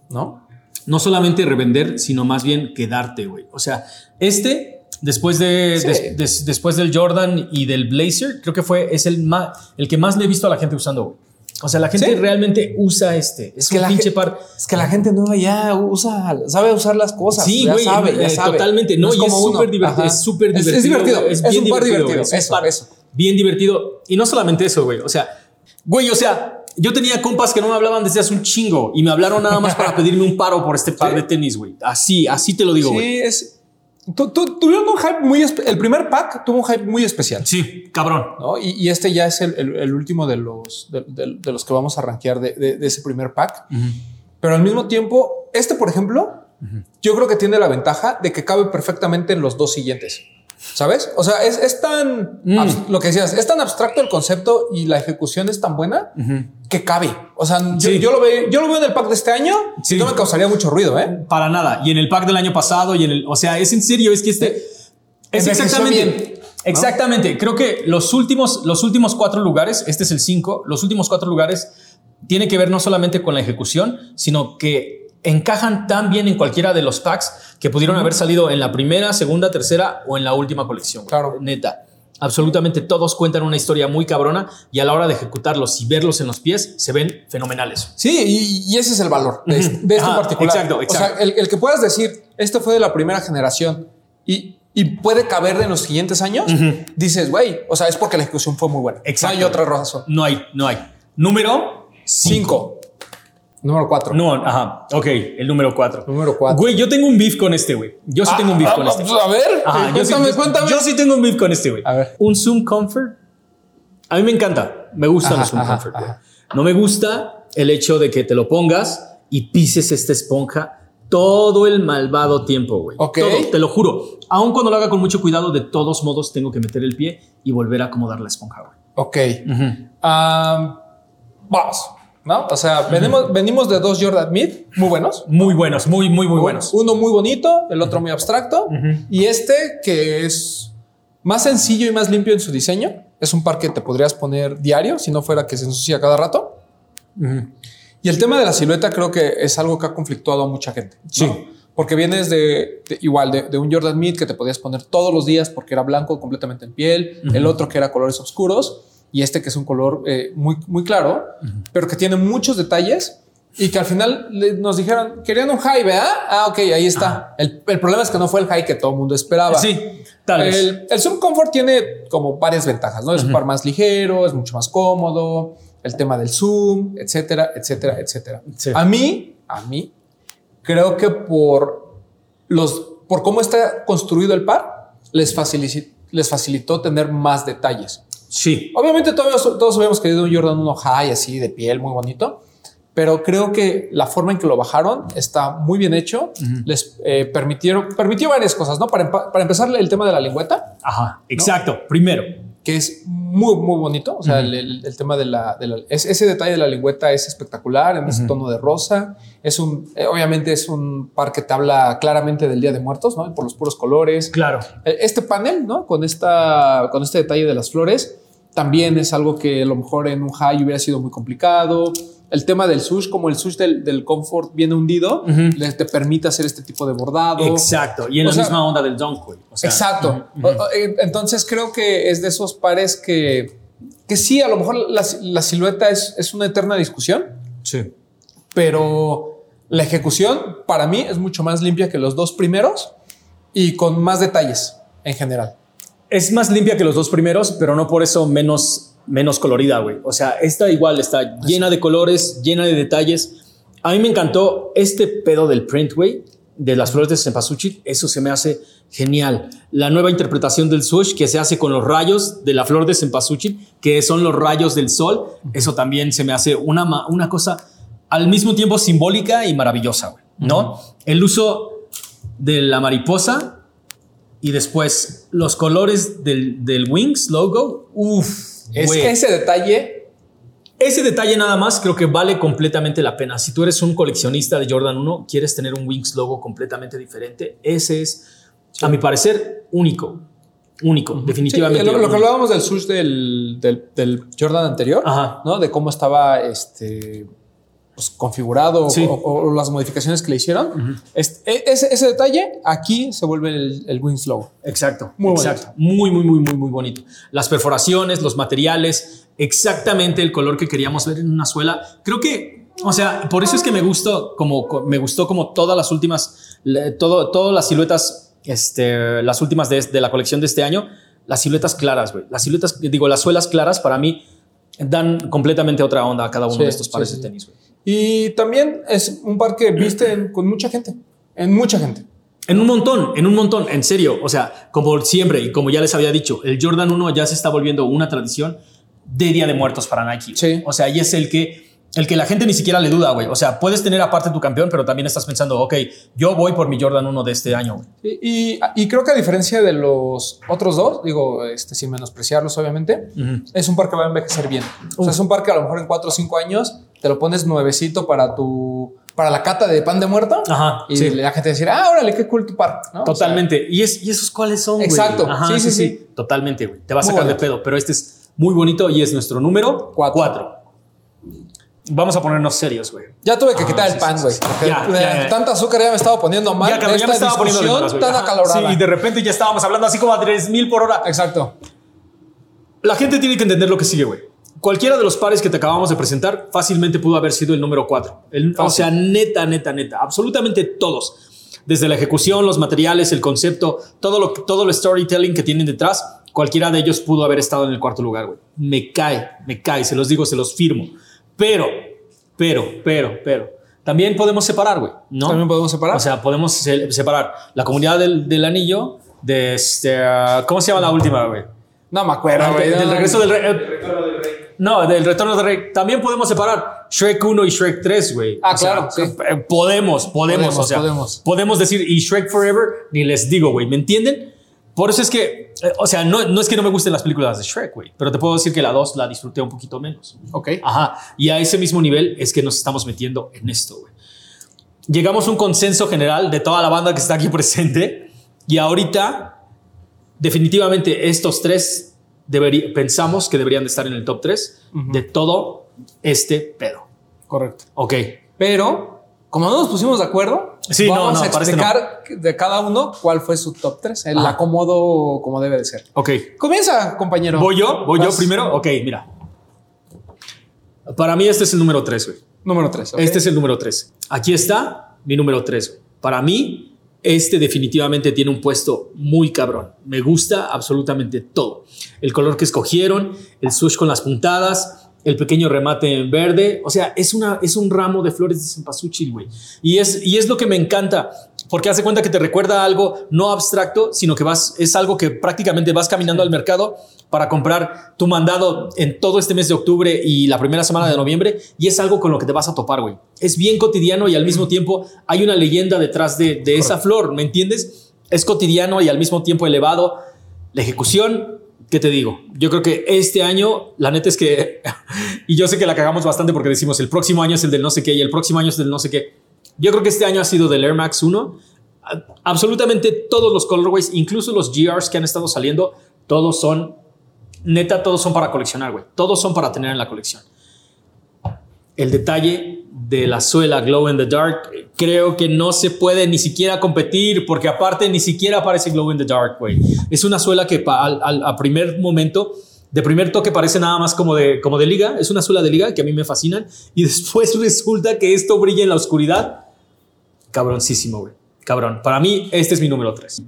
¿No? No solamente revender, sino más bien quedarte, güey. O sea, este, después de Sí. des- des- después del Jordan y del Blazer, creo que fue, es el más, el que más le he visto a la gente usando. O sea, la gente Sí. realmente usa este. Es, que un la pinche par. Es que la gente no ya usa, sabe usar las cosas. Sí, ya güey, sabe, ya eh, sabe. totalmente. No, y es como uno. súper divertido. Es súper Es- divertido. Es, divertido. Es, Es, bien un par divertido. Es Eso, par eso. Bien divertido. Y no solamente eso, güey. O sea, güey, o sea, yo tenía compas que no me hablaban desde hace un chingo y me hablaron nada más para pedirme un paro por este par Sí. de tenis, güey. Así, así te lo digo, güey. Sí, es. Tu- tu- tuvieron un hype muy. El primer pack tuvo un hype muy especial. Sí, cabrón. ¿no? Y, y este ya es el, el- el último de los, de, de- de los que vamos a rankear de, de- de ese primer pack. Pero al mismo tiempo, este, por ejemplo, yo creo que tiene la ventaja de que cabe perfectamente en los dos siguientes. ¿Sabes? O sea, es, es tan Mm. lo que decías, es tan abstracto el concepto y la ejecución es tan buena que cabe. O sea, yo, Sí. yo lo veo, yo lo veo en el pack de este año Sí. y no me causaría mucho ruido, ¿eh? Para nada. Y en el pack del año pasado y en el, o sea, es en serio, es que este es exactamente, bien, ¿no? exactamente. Creo que los últimos, los últimos cuatro lugares, este es el cinco, los últimos cuatro lugares tiene que ver no solamente con la ejecución, sino que encajan tan bien en cualquiera de los packs que pudieron haber salido en la primera, segunda, tercera o en la última colección. güey. Claro. Neta. Absolutamente todos cuentan una historia muy cabrona y a la hora de ejecutarlos y verlos en los pies se ven fenomenales. Sí, y, y ese es el valor de, este- de este en particular. exacto, O exacto. sea, el, el que puedas decir, este fue de la primera generación y, y puede caber en los siguientes años, dices, güey, o sea, es porque la ejecución fue muy buena. Exacto. No hay otra razón. No hay, no hay. Número Cinco. Número cuatro. No, ajá. Ok, el número 4. Número cuatro. Güey, yo tengo un beef con este, güey. Yo sí tengo un beef Ah, con ah, este. pues, A ver, Ajá, yo sí- cuéntame, yo- cuéntame. Yo sí tengo un beef con este, güey. A ver. Un Zoom Comfort. A mí me encanta. Me gustan Ajá, los Zoom ajá, Comfort. güey. No me gusta el hecho de que te lo pongas y pises esta esponja todo el malvado tiempo, güey. Ok. Todo, te lo juro. Aun cuando lo haga con mucho cuidado, de todos modos tengo que meter el pie y volver a acomodar la esponja, güey. Ok. Am, vamos. ¿No? O sea, venimos, venimos de dos Jordan Mid muy buenos. Muy buenos, muy, muy, muy buenos. Uno muy bonito, el otro muy abstracto. Y este que es más sencillo y más limpio en su diseño. Es un par que te podrías poner diario si no fuera que se ensucia cada rato. Y el tema de la silueta creo que es algo que ha conflictuado a mucha gente. ¿no? Sí. Porque vienes de, de- igual de, de un Jordan Mid que te podías poner todos los días porque era blanco completamente en piel, el otro que era colores oscuros y este que es un color eh, muy, muy claro, pero que tiene muchos detalles y que al final le- nos dijeron, querían un high, ¿verdad? Ah, ok, ahí está. El, el problema es que no fue el high que todo el mundo esperaba. Sí, tal vez. El, el Zoom Comfort tiene como varias ventajas, ¿no? Es un par más ligero, es mucho más cómodo, el tema del zoom, etcétera, etcétera, etcétera. Sí. A mí, a mí, creo que por los, por cómo está construido el par, les facilitó, les facilitó tener más detalles. Sí. Obviamente todos, todos habíamos querido un Jordan 1 high así de piel muy bonito, pero creo que la forma en que lo bajaron está muy bien hecho. Les eh, permitieron, permitió varias cosas, ¿no? Para, para empezar, el tema de la lengüeta, Ajá, exacto. Primero. Que es muy, muy bonito. O sea, el, el- el tema de la, de la- es- ese detalle de la lengüeta es espectacular en ese tono de rosa. Es un, eh, obviamente es un par que te habla claramente del Día de Muertos, ¿no? Por los puros colores. Claro. Eh, Este panel, ¿no? Con, esta, con este detalle de las flores, también es algo que a lo mejor en un high hubiera sido muy complicado. El tema del sush, como el sush del, del comfort viene hundido, le- te permite hacer este tipo de bordado. Exacto. Y en O la sea- misma onda del dunk, güey. O sea, Exacto. Eh, Entonces creo que es de esos pares que, que sí, a lo mejor la, la silueta es, es una eterna discusión, Sí. pero la ejecución para mí es mucho más limpia que los dos primeros y con más detalles en general. Es más limpia que los dos primeros, pero no por eso menos, menos colorida, güey. O sea, esta igual está llena de colores, llena de detalles. A mí me encantó este pedo del print, güey, de las flores de cempasúchil. Eso se me hace genial. La nueva interpretación del swoosh que se hace con los rayos de la flor de cempasúchil, que son los rayos del sol. Eso también se me hace una, una cosa al mismo tiempo simbólica y maravillosa, güey. ¿No? El uso de la mariposa y después los colores del, del Wings logo. Uf, Es ese detalle, Ese detalle nada más creo que vale completamente la pena. Si tú eres un coleccionista de Jordan 1, quieres tener un Wings logo completamente diferente, ese es, a mi parecer, único. Único, definitivamente. Sí, lo, lo que hablábamos del sush del, del, del Jordan anterior, Ajá. ¿no? De cómo estaba este, pues, configurado Sí. o, o las modificaciones que le hicieron. Este- e- ese, ese detalle aquí se vuelve el, el Wings logo. Exacto, Muy exacto. Muy, muy, muy, muy, muy bonito. Las perforaciones, los materiales, exactamente el color que queríamos ver en una suela. Creo que, o sea, por eso es que me gustó como co- me gustó como todas las últimas, todo, todas las siluetas, este, las últimas de, de la colección de este año, las siluetas claras, güey. Las siluetas, digo, las suelas claras para mí dan completamente otra onda a cada uno Sí, de estos pares sí, de tenis, güey. Y también es un par que viste con mucha gente, en mucha gente. En un montón, en un montón, en serio. O sea, como siempre y como ya les había dicho, el Jordan 1 ya se está volviendo una tradición de Día de Muertos para Nike. Sí. O sea, y es el que, el que la gente ni siquiera le duda, güey. O sea, puedes tener aparte tu campeón, pero también estás pensando, ok, yo voy por mi Jordan 1 de este año, güey. Y, y- y creo que a diferencia de los otros dos, digo, este, sin menospreciarlos, obviamente, es un par que va a envejecer bien. O sea, es un par que a lo mejor en cuatro o cinco años te lo pones nuevecito para tu, para la cata de pan de muerto. Ajá, Y sí. la gente decir, ah, órale, qué cool tu par. ¿no? O sea, Totalmente. y, es, ¿Y esos cuáles son? Exacto. Ajá, Sí, sí, sí. Totalmente, güey. Te va a sacar de pedo, pero este es muy bonito y es nuestro número Cuatro. cuatro. Vamos a ponernos serios, güey. ya tuve que Ah, quitar sí, el pan, sí, güey. sí. porque Ya, de ya, ya. Tanta azúcar ya me estaba poniendo mal. Ya, cabrón, de ya me esta estaba poniendo de malas, tan acalorada. Sí, y de repente ya estábamos hablando así como a 3000 por hora. Exacto. La gente tiene que entender lo que sigue, güey. Cualquiera de los pares que te acabamos de presentar fácilmente pudo haber sido el número 4. O sea, neta, neta, neta. Absolutamente todos. desde la ejecución, los materiales, el concepto, todo lo, todo el storytelling que tienen detrás, cualquiera de ellos pudo haber estado en el cuarto lugar, güey. Me cae, me cae, se los digo, se los firmo. Pero, pero, pero, pero, también podemos separar, güey, ¿no? También podemos separar. O sea, podemos se- separar la comunidad del, del anillo de este, ah, ¿cómo se llama la última, güey? no me acuerdo, Ah, güey. de- del regreso del rey. eh, No, del retorno del rey. También podemos separar Shrek 1 y Shrek 3, güey. Ah, O sea, claro, sí. eh, Podemos, podemos, Podemos, o sea, podemos. podemos decir y Shrek Forever, ni les digo, güey, ¿me entienden? Por eso es que, eh, o sea, no, no es que no me gusten las películas de Shrek, güey, pero te puedo decir que la 2 la disfruté un poquito menos. Ok. Ajá. Y a ese mismo nivel es que nos estamos metiendo en esto, güey. Llegamos a un consenso general de toda la banda que está aquí presente y ahorita definitivamente estos tres pensamos que deberían de estar en el top 3 de todo este pedo. Correcto. Ok. Pero, como no nos pusimos de acuerdo, Sí, vamos no, a explicar de cada uno cuál fue su top 3, el acomodo como debe de ser. Ok. Comienza, compañero. ¿Voy yo? ¿Voy yo primero? Ok, mira. Para mí este es el número 3, güey. Número 3. Este es el número 3. Aquí está mi número 3. Para mí, este definitivamente tiene un puesto muy cabrón. Me gusta absolutamente todo. El color que escogieron, el swoosh con las puntadas, el pequeño remate en verde. O sea, es, una, es un ramo de flores de cempasúchil, güey. Y es, y es lo que me encanta. Porque hace cuenta que te recuerda algo no abstracto, sino que vas, es algo que prácticamente vas caminando al mercado para comprar tu mandado en todo este mes de octubre y la primera semana de noviembre y es algo con lo que te vas a topar, güey. Es bien cotidiano y al mismo tiempo hay una leyenda detrás de, de esa flor, ¿me entiendes? Es cotidiano y al mismo tiempo elevado. La ejecución, ¿qué te digo? Yo creo que este año, la neta es que, y yo sé que la cagamos bastante porque decimos el próximo año es el del no sé qué y el próximo año es del no sé qué. Yo creo que este año ha sido del Air Max 1. A- Absolutamente todos los colorways, incluso los GRs que han estado saliendo, todos son, neta, todos son para coleccionar, güey. Todos son para tener en la colección. El detalle de la suela Glow in the Dark, creo que no se puede ni siquiera competir, porque aparte ni siquiera aparece Glow in the Dark, güey. Es una suela que al, al- a primer momento, de primer toque parece nada más como de, como de liga, es una suela de liga que a mí me fascinan, y después resulta que esto brilla en la oscuridad. Cabroncísimo, güey. Cabrón. Para mí, este es mi número 3.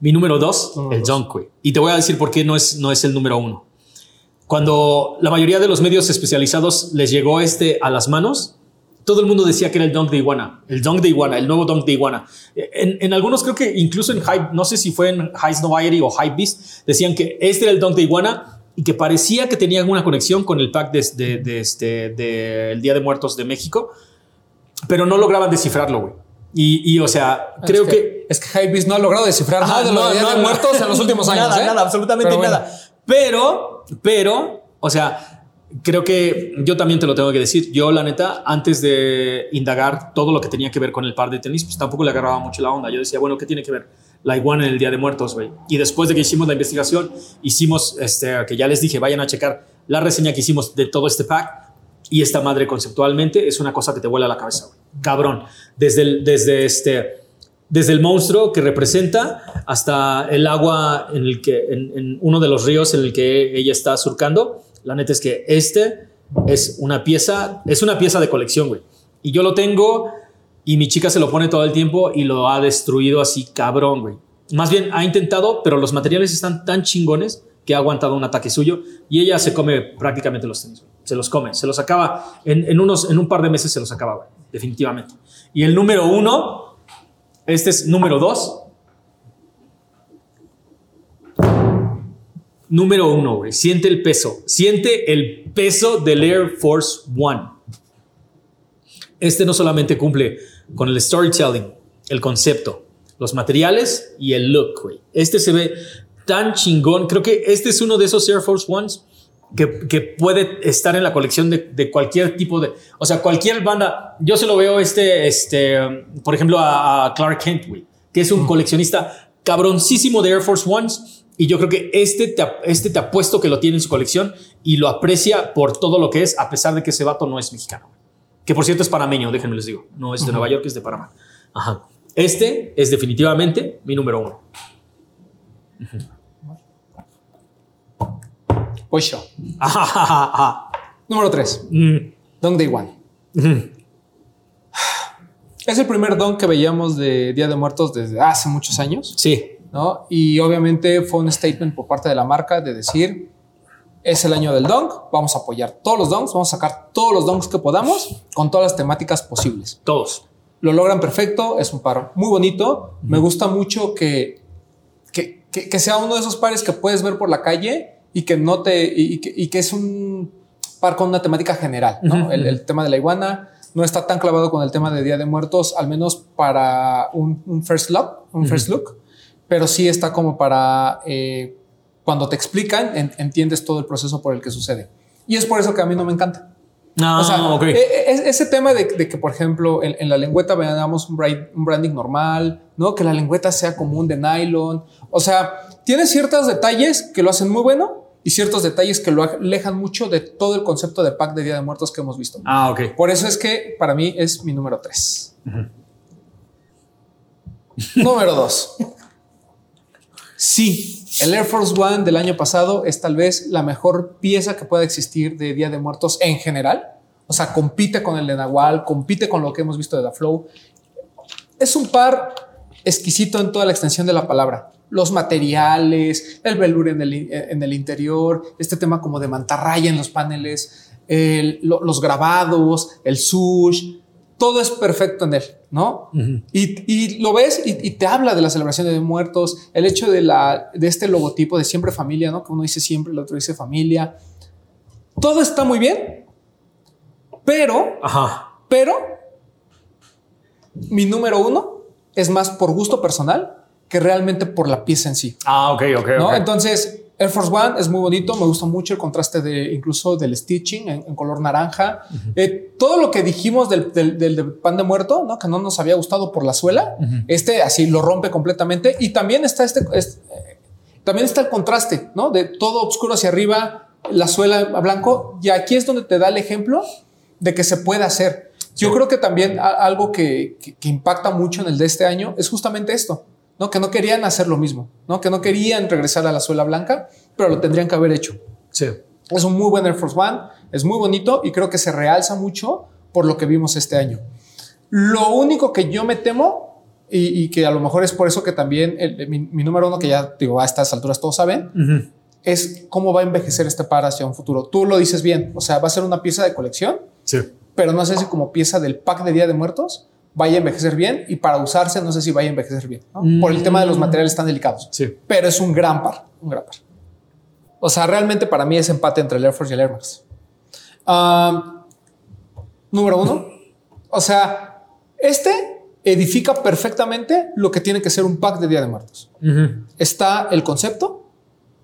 Mi número 2, Número el dos. Güey. Y te voy a decir por qué no es, no es el número 1. Cuando la mayoría de los medios especializados les llegó este a las manos, todo el mundo decía que era el Dunk de Iguana, el Dunk de Iguana, el nuevo Dunk de Iguana. En, en algunos creo que incluso en Hype, no sé si fue en High Noviety o Hype Beast, decían que este era el Dunk de Iguana y que parecía que tenían una conexión con el pack de, de, de este, del Día de Muertos de México, pero no lograban descifrarlo, güey. Y, y, o sea, creo es que, Es que Hypebeast no ha logrado descifrar Ajá, nada de los de muertos en los últimos años. Nada, ¿eh? nada, absolutamente Pero bueno. nada. Pero, pero, o sea, creo que yo también te lo tengo que decir. Yo, la neta, antes de indagar todo lo que tenía que ver con el par de tenis, pues tampoco le agarraba mucho la onda. Yo decía, bueno, ¿qué tiene que ver la iguana en el Día de Muertos, güey? Y después de que hicimos la investigación, hicimos, este, que ya les dije, vayan a checar la reseña que hicimos de todo este pack. Y esta madre conceptualmente es una cosa que te vuela la cabeza, güey. Cabrón. Desde el, desde este, desde el monstruo que representa hasta el agua en el que en, uno de los ríos en el que ella está surcando. La neta es que este es una pieza, es una pieza de colección, güey. Y yo lo tengo y mi chica se lo pone todo el tiempo y lo ha destruido así cabrón, güey. Más bien ha intentado, pero los materiales están tan chingones que ha aguantado un ataque suyo y ella se come prácticamente los tenis. Se los come, se los acaba. En, en unos, en un par de meses se los acaba. Definitivamente. Y el número uno, este es número dos. Número uno, güey. Siente el peso. Siente el peso del Air Force One. Este no solamente cumple con el storytelling, el concepto, los materiales y el look, güey. Este se ve tan chingón. Creo que este es uno de esos Air Force Ones que, que puede estar en la colección de, de, cualquier tipo de. O sea, cualquier banda. Yo se lo veo, este, este, por ejemplo, a, a Clark Kent, güey, que es un mm. coleccionista cabroncísimo de Air Force Ones. Y yo creo que este te, este te apuesto que lo tiene en su colección y lo aprecia por todo lo que es, a pesar de que ese vato no es mexicano. Que por cierto es panameño, déjenme les digo. No es de uh -huh. Nueva York, es de Panamá. Ajá. Este es definitivamente mi número uno. Uh -huh. Pues yo. Número tres. Mm. Dong Day One. Mm. Es el primer don que veíamos de Día de Muertos desde hace muchos años. Sí. ¿no? Y obviamente fue un statement por parte de la marca de decir, es el año del dunk, vamos a apoyar todos los donks, vamos a sacar todos los donks que podamos con todas las temáticas posibles. Todos. Lo logran perfecto, es un par muy bonito. Me gusta mucho que, que, que, sea uno de esos pares que puedes ver por la calle y que no te, y, y que, es un par con una temática general, ¿no? el, tema de la iguana no está tan clavado con el tema de Día de Muertos, al menos para un, first look, un first look, pero sí está como para eh, cuando te explican, entiendes todo el proceso por el que sucede. Y es por eso que a mí no me encanta. No, o sea, e, e, ese tema de, que, por ejemplo, en, la lengüeta veamos un, branding normal, ¿no? Que la lengüeta sea común de nylon. O sea, tiene ciertos detalles que lo hacen muy bueno y ciertos detalles que lo alejan mucho de todo el concepto de pack de Día de Muertos que hemos visto. Ah, ok. Por eso es que para mí es mi número 3. número 2. Sí, el Air Force One del año pasado es tal vez la mejor pieza que pueda existir de Día de Muertos en general. O sea, compite con el de Nahual, compite con lo que hemos visto de la Flow. Es un par exquisito en toda la extensión de la palabra. Los materiales, el velour en el, interior, este tema como de mantarraya en los paneles, los grabados, el sush, todo es perfecto en él, ¿no? y, lo ves y, te habla de la celebración de muertos, el hecho de, la, de este logotipo de siempre familia, ¿no? Que uno dice siempre, el otro dice familia. Todo está muy bien, pero, pero mi número uno es más por gusto personal que realmente por la pieza en sí. Ah, ok, ok. ¿no? Entonces, Air Force One es muy bonito, me gusta mucho el contraste de incluso del stitching en, color naranja. Eh, todo lo que dijimos del, del, pan de muerto, ¿no? que no nos había gustado por la suela, este así lo rompe completamente. Y también está este, eh, también está el contraste, ¿no? De todo oscuro hacia arriba, la suela a blanco. Y aquí es donde te da el ejemplo de que se puede hacer. Yo creo que también algo que, que impacta mucho en el de este año es justamente esto ¿no? Que no querían hacer lo mismo, ¿no? Que no querían regresar a la suela blanca, pero lo tendrían que haber hecho. Sí. Es un muy buen Air Force One, es muy bonito y creo que se realza mucho por lo que vimos este año. Lo único que yo me temo y, que a lo mejor es por eso que también mi, número uno, que ya digo a estas alturas todos saben, es cómo va a envejecer este par hacia un futuro. Tú lo dices bien, o sea, va a ser una pieza de colección, sí. pero no sé si como pieza del pack de Día de Muertos vaya a envejecer bien y para usarse no sé si vaya a envejecer bien, por el tema de los mm. materiales tan delicados. Sí. Pero es un gran par, un gran par. O sea, realmente para mí es empate entre el Air Force y el Air Max. número uno. O sea, este edifica perfectamente lo que tiene que ser un pack de Día de Muertos. Está el concepto,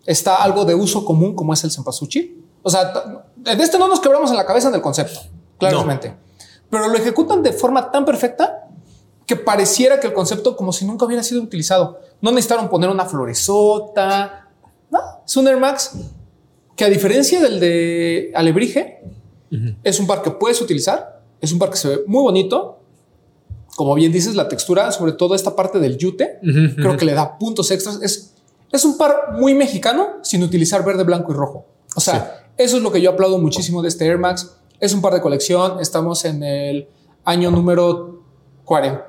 está algo de uso común como es el Sempasuchi. O sea, de este no nos quebramos en la cabeza del concepto, claramente pero lo ejecutan de forma tan perfecta que pareciera que el concepto como si nunca hubiera sido utilizado. No necesitaron poner una floresota. No, es un Air Max que a diferencia del de Alebrije, es un par que puedes utilizar. Es un par que se ve muy bonito. Como bien dices, la textura, sobre todo esta parte del yute, creo que le da puntos extras. Es, es un par muy mexicano sin utilizar verde, blanco y rojo. O sea, eso es lo que yo aplaudo muchísimo de este Air Max es un par de colección. Estamos en el año número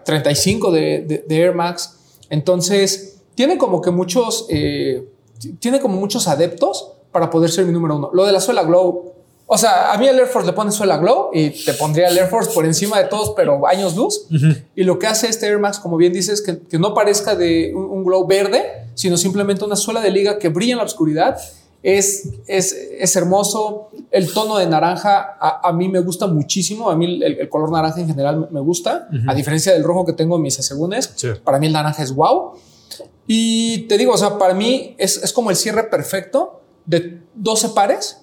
35 de, Air Max. Entonces, tiene como que muchos, eh, tiene como muchos adeptos para poder ser mi número uno. Lo de la suela Glow. O sea, a mí el Air Force le pone suela Glow y te pondría el Air Force por encima de todos, pero años luz. Y lo que hace este Air Max, como bien dices, que, que no parezca de un, un, glow verde, sino simplemente una suela de liga que brilla en la oscuridad es, es, hermoso. El tono de naranja a, mí me gusta muchísimo. A mí el, color naranja en general me gusta, a diferencia del rojo que tengo en mis asegúnes. Para mí el naranja es wow. Y te digo, o sea, para mí es, como el cierre perfecto de 12 pares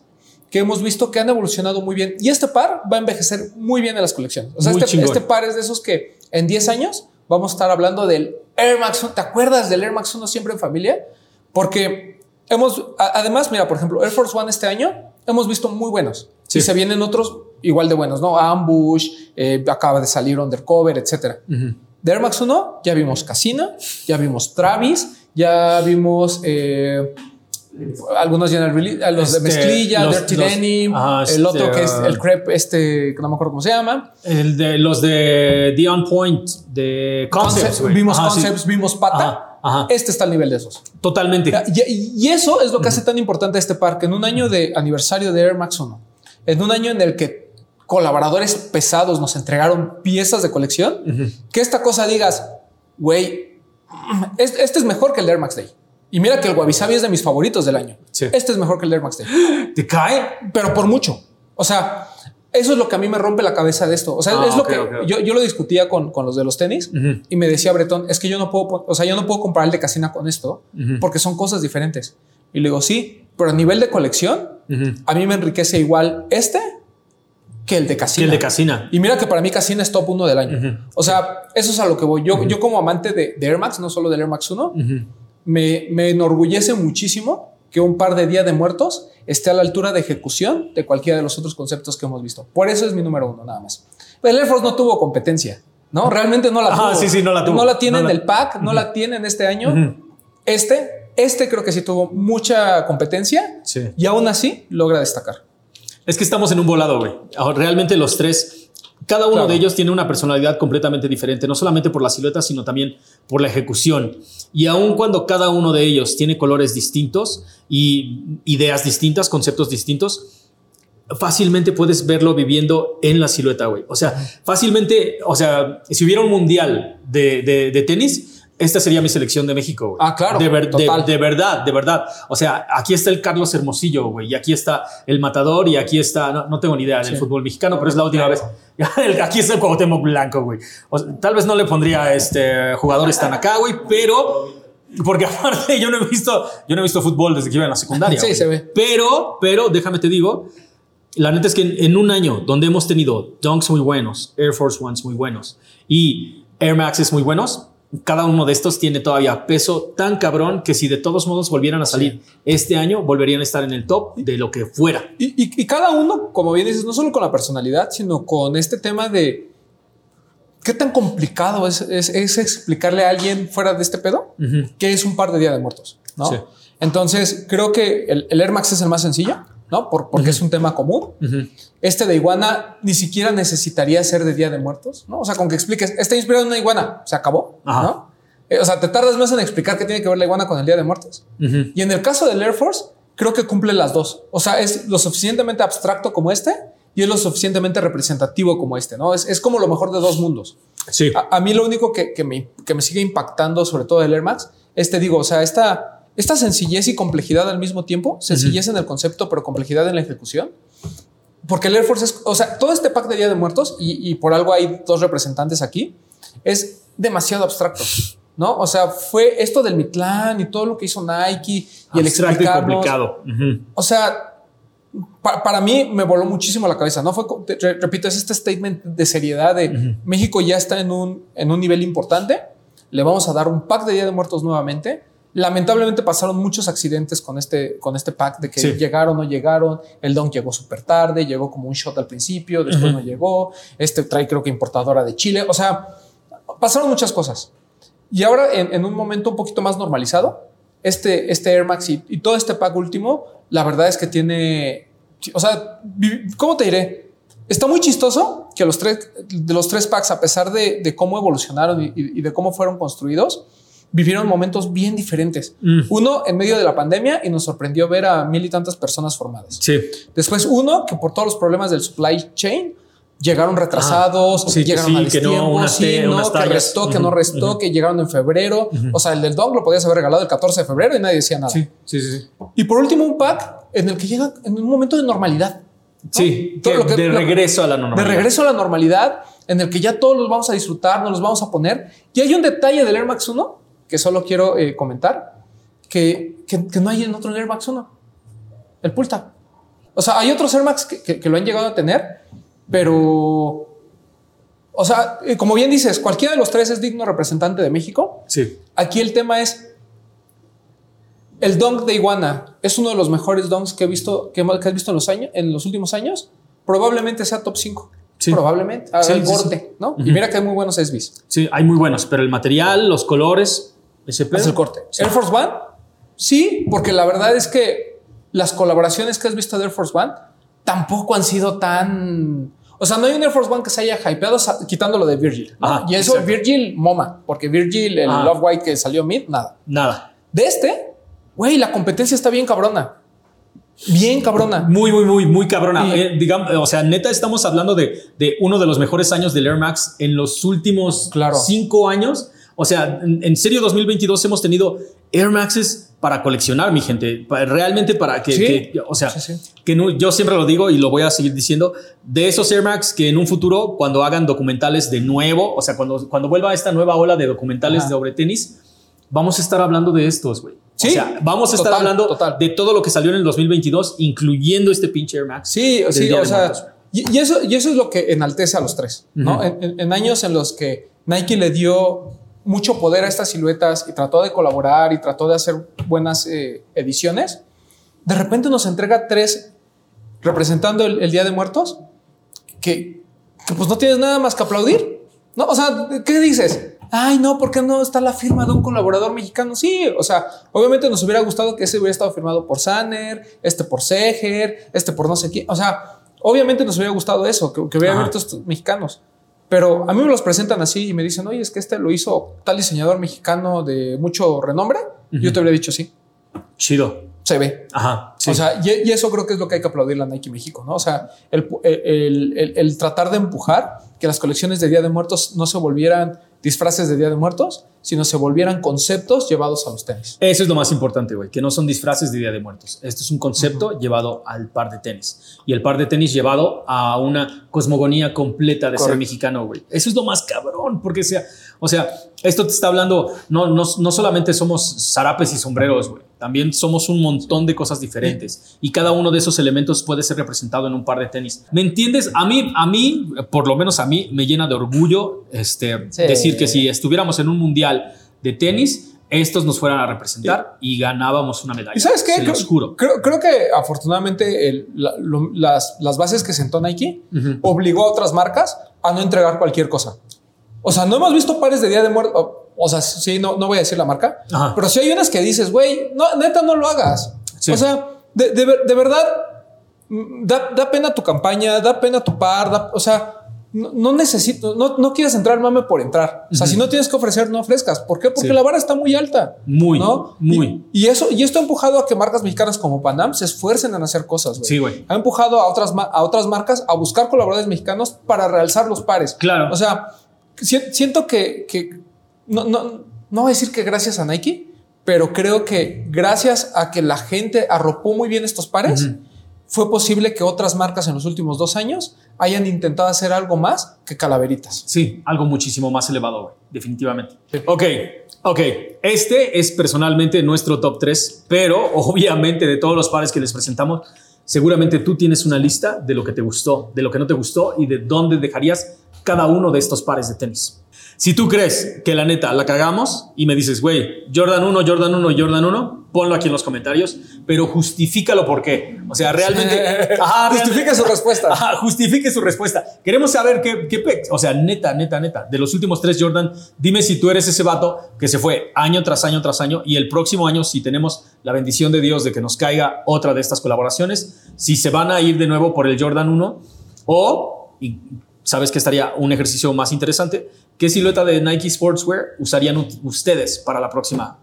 que hemos visto que han evolucionado muy bien. Y este par va a envejecer muy bien en las colecciones. O sea, este, este, par es de esos que en 10 años vamos a estar hablando del Air Max. ¿Te acuerdas del Air Max 1 siempre en familia? Porque hemos, además, mira, por ejemplo, Air Force One este año hemos visto muy buenos. Si se vienen otros igual de buenos, ¿no? Ambush, eh, acaba de salir Undercover, etcétera. De Air Max 1 ya vimos Casina, ya vimos Travis, ya vimos, eh, algunos General Release, los de Este, mezclilla, los- Dirty los- Denim, ajá, el otro este, que es ah. el crepe, este, que no me acuerdo cómo se llama. El de los de The On Point, de Concepts, vimos Ajá, sí. Concepts, vimos Pata. Ajá, ajá. Este está al nivel de esos. Totalmente. Y, y eso es lo que hace tan importante este parque. En un año de aniversario de Air Max 1, en un año en el que colaboradores pesados nos entregaron piezas de colección, que esta cosa digas, güey, este, este es mejor que el Air Max Day. Y mira que el Wabi Sabi es de mis favoritos del año. Sí. Este es mejor que el Air Max Day, ¿Te cae? pero por mucho. O sea, eso es lo que a mí me rompe la cabeza de esto. O sea, Ah, es lo que. Yo, yo lo discutía con, con los de los tenis y me decía Bretón, es que yo no puedo, o sea, yo no puedo comprar el de Casina con esto porque son cosas diferentes. Y le digo, sí, pero a nivel de colección, a mí me enriquece igual este que el de Que Casina. el de Casina. Y mira que para mí Casina es top 1 del año. O sea, eso es a lo que voy. Yo, yo como amante de, de Air Max, no solo del Air Max 1, Ujú. me, me enorgullece muchísimo que un par de Día de Muertos esté a la altura de ejecución de cualquiera de los otros conceptos que hemos visto. Por eso es mi número uno, nada más. El Air Force no tuvo competencia, ¿no? Realmente no la Ajá, tuvo. sí, sí, no la tuvo. No la tiene No la- el pack, no la tienen este año. Este, este creo que sí tuvo mucha competencia Sí. y aún así logra destacar. Es que estamos en un volado, güey. Realmente los tres, cada uno Claro. de ellos tiene una personalidad completamente diferente, no solamente por la silueta, sino también por la ejecución. Y aun cuando cada uno de ellos tiene colores distintos y ideas distintas, conceptos distintos, fácilmente puedes verlo viviendo en la silueta, güey. O sea, fácilmente, o sea, si hubiera un mundial de, de- de tenis, esta sería mi selección de México, güey. Ah, claro, De, ver- de- total. de verdad, de verdad. O sea, aquí está el Carlos Hermosillo, güey, y aquí está el Matador, y aquí está, no, no tengo ni idea del Sí. fútbol mexicano, pero es la última vez. Aquí está el Cuauhtémoc Blanco, güey. O sea, tal vez no le pondría este jugadores tan acá, güey, pero porque aparte yo no he visto, yo no he visto fútbol desde que iba en la secundaria. Sí, güey. se ve. Pero, pero déjame te digo, la neta es que en, en un año donde hemos tenido Dunks muy buenos, Air Force Ones muy buenos y Air Maxes muy buenos, cada uno de estos tiene todavía peso tan cabrón que si de todos modos volvieran a salir este año, volverían a estar en el top de lo que fuera. Y, y- y cada uno, como bien dices, no solo con la personalidad, sino con este tema de qué tan complicado es, es- es explicarle a alguien fuera de este pedo Ujú. que es un par de Día de Muertos. ¿no? Sí. Entonces, creo que el, el Air Max es el más sencillo, ¿no? Por- porque es un tema común. Este de iguana ni siquiera necesitaría ser de Día de Muertos, ¿no? O sea, con que expliques, está inspirado en una iguana, se acabó, Ajá. ¿no? Eh, o sea, te tardas más en explicar qué tiene que ver la iguana con el Día de Muertos. Ujú. Y en el caso del Air Force, creo que cumple las dos. O sea, es lo suficientemente abstracto como este y es lo suficientemente representativo como este, ¿no? Es, es como lo mejor de dos mundos. Sí. A, a mí lo único que, que me, que me sigue impactando, sobre todo del Air Max, es, te digo, o sea, esta, esta sencillez y complejidad al mismo tiempo, sencillez en el concepto, pero complejidad en la ejecución. Porque el Air Force es, o sea, todo este pack de Día de Muertos, y, y por algo hay dos representantes aquí, es demasiado abstracto, ¿no? O sea, fue esto del Mitlán y todo lo que hizo Nike y el Abstracto y explicarnos. complicado. O sea, pa- para mí me voló muchísimo la cabeza. No fue, re- repito, es este statement de seriedad de México ya está en un, en un nivel importante. Le vamos a dar un pack de Día de Muertos nuevamente. Lamentablemente pasaron muchos accidentes con este, con este pack de que Sí. llegaron, no llegaron. El Don llegó súper tarde, llegó como un shot al principio, después no llegó. Este trae, creo que importadora de Chile. O sea, pasaron muchas cosas. Y ahora, en, en un momento un poquito más normalizado, este, este Air Max y, y todo este pack último, la verdad es que tiene. O sea, ¿cómo te diré? Está muy chistoso que los tres, de los tres packs, a pesar de, de cómo evolucionaron y de cómo fueron construidos, vivieron momentos bien diferentes. Mm. Uno en medio de la pandemia y nos sorprendió ver a mil y tantas personas formadas. Sí. Después uno que por todos los problemas del supply chain llegaron retrasados, Ah, sí, llegaron sí, a que destiempo, no, unas sí, te- no, unas que restó, que no restó, ujú. que llegaron en febrero. O sea, el del dog lo podías haber regalado el 14 de febrero y nadie decía nada. Sí, sí, sí. Y por último, un pack en el que llega en un momento de normalidad. Sí, Todo que lo que- de lo- regreso a la De normalidad. regreso a la normalidad, en el que ya todos los vamos a disfrutar, nos los vamos a poner. Y hay un detalle del Air Max 1 que solo quiero eh, comentar, que, que, que no hay en otro Air Max 1. El Pulta. O sea, hay otros Air Max que, que- lo han llegado a tener, pero... O sea, eh, como bien dices, cualquiera de los tres es digno representante de México. Sí. Aquí el tema es el dunk de iguana. Es uno de los mejores dunks que he visto, que, que has visto en los años, en los últimos años. Probablemente sea top 5. Sí. Probablemente. Sí, el sí, corte, ¿no? Y mira que hay muy buenos SBs. Sí, hay muy buenos, pero el material, los colores, ese. Es el corte. Sí. Air Force One Sí, porque la verdad es que las colaboraciones que has visto de Air Force One tampoco han sido tan. O sea, no hay un Air Force One que se haya hypeado quitándolo de Virgil. ¿no? Ajá, y eso exacto. Virgil moma, porque Virgil, el Ajá. Love White que salió mid, nada. Nada. De este, güey, la competencia está bien cabrona. Bien cabrona. Muy, muy, muy, muy cabrona. Y- Eh, digamos, o sea, neta, estamos hablando de, de uno de los mejores años del Air Max en los últimos Claro. cinco años. O sea, en, en serio, 2022 hemos tenido Air Maxes para coleccionar, mi gente. Pa- realmente para que, Sí. que- o sea, Sí, sí. que no- yo siempre lo digo y lo voy a seguir diciendo, de esos Air Max que en un futuro, cuando hagan documentales de nuevo, o sea, cuando, cuando vuelva esta nueva ola de documentales Ajá. sobre tenis, vamos a estar hablando de estos, güey. Sí, o sea, vamos a estar hablando total. de todo lo que salió en el 2022, incluyendo este pinche Air Max. Sí, sí, o sea, y, y eso, y eso es lo que enaltece a los tres, ¿no? Ujú. en, en- en años en los que Nike le dio mucho poder a estas siluetas y trató de colaborar y trató de hacer buenas eh, ediciones, de repente nos entrega tres representando el, el Día de Muertos que, que pues no tienes nada más que aplaudir, ¿no? O sea, ¿qué dices? Ay, no, ¿por qué no está la firma de un colaborador mexicano? Sí, o sea, obviamente nos hubiera gustado que ese hubiera estado firmado por Sanner, este por Seger, este por no sé quién. O sea, obviamente nos hubiera gustado eso, que, que hubiera abierto estos mexicanos. Pero a mí me los presentan así y me dicen, oye, es que este lo hizo tal diseñador mexicano de mucho renombre. Yo te habría dicho, sí, Chido. se ve. Ajá. sí. O sea, y, y eso creo que es lo que hay que aplaudir a Nike México, ¿no? O sea, el, el- el- el tratar de empujar que las colecciones de Día de Muertos no se volvieran disfraces de Día de Muertos, sino se volvieran conceptos llevados a los tenis. Eso es lo más importante, güey, que no son disfraces de Día de Muertos. Esto es un concepto llevado al par de tenis. Y el par de tenis llevado a una cosmogonía completa de ser mexicano, güey. Eso es lo más cabrón, porque sea, o sea, esto te está hablando, no, no, no solamente somos zarapes y sombreros, güey. También somos un montón de cosas diferentes. Y cada uno de esos elementos puede ser representado en un par de tenis. ¿Me entiendes? A mí, a mí, por lo menos a mí, me llena de orgullo este, Sí. decir que si estuviéramos en un mundial de tenis, estos nos fueran a representar y ganábamos una medalla. ¿Y sabes qué? Se los Creo, juro. creo, creo que afortunadamente el- la- lo- las, las bases que sentó Nike Ujú. obligó a otras marcas a no entregar cualquier cosa. O sea, no hemos visto pares de Día de Muertos. O, sea, sí, no, no voy a decir la marca, Ajá. pero sí hay unas que dices, güey, no, neta, no lo hagas. Sí. O sea, de, de de verdad, mm, da, da pena tu campaña, da pena tu par, da- o sea, no, no necesito, no, no quieres entrar mame por entrar. O sea, si no tienes que ofrecer, no ofrezcas. ¿Por qué? Porque Sí. la vara está muy alta. Muy, ¿no? muy. Y, y eso, y esto ha empujado a que marcas mexicanas como Panam se esfuercen en hacer cosas. Sí, güey. Ha empujado a otras, a otras marcas a buscar colaboradores mexicanos para realzar los pares. Claro. O sea, si- siento que, que no, no, no voy a decir que gracias a Nike, pero creo que gracias a que la gente arropó muy bien estos pares, fue posible que otras marcas en los últimos dos años hayan intentado hacer algo más que calaveritas. Sí, algo muchísimo más elevado, güey, definitivamente. Ok, ok. Este es personalmente nuestro top 3, pero obviamente de todos los pares que les presentamos, seguramente tú tienes una lista de lo que te gustó, de lo que no te gustó y de dónde dejarías cada uno de estos pares de tenis. Si tú crees que la neta la cagamos y me dices, güey, Jordan 1, Jordan 1, Jordan 1, ponlo aquí en los comentarios, pero justifícalo por qué. O sea, realmente... Ajá, Justifica su respuesta. Ajá, justifique su respuesta. Queremos saber qué, qué o sea, neta, neta, neta, de los últimos tres Jordan, dime si tú eres ese vato que se fue año tras año tras año y el próximo año, si tenemos la bendición de Dios de que nos caiga otra de estas colaboraciones, si se van a ir de nuevo por el Jordan 1 o, y sabes que estaría un ejercicio más interesante, ¿qué silueta de Nike Sportswear usarían ustedes para la próxima?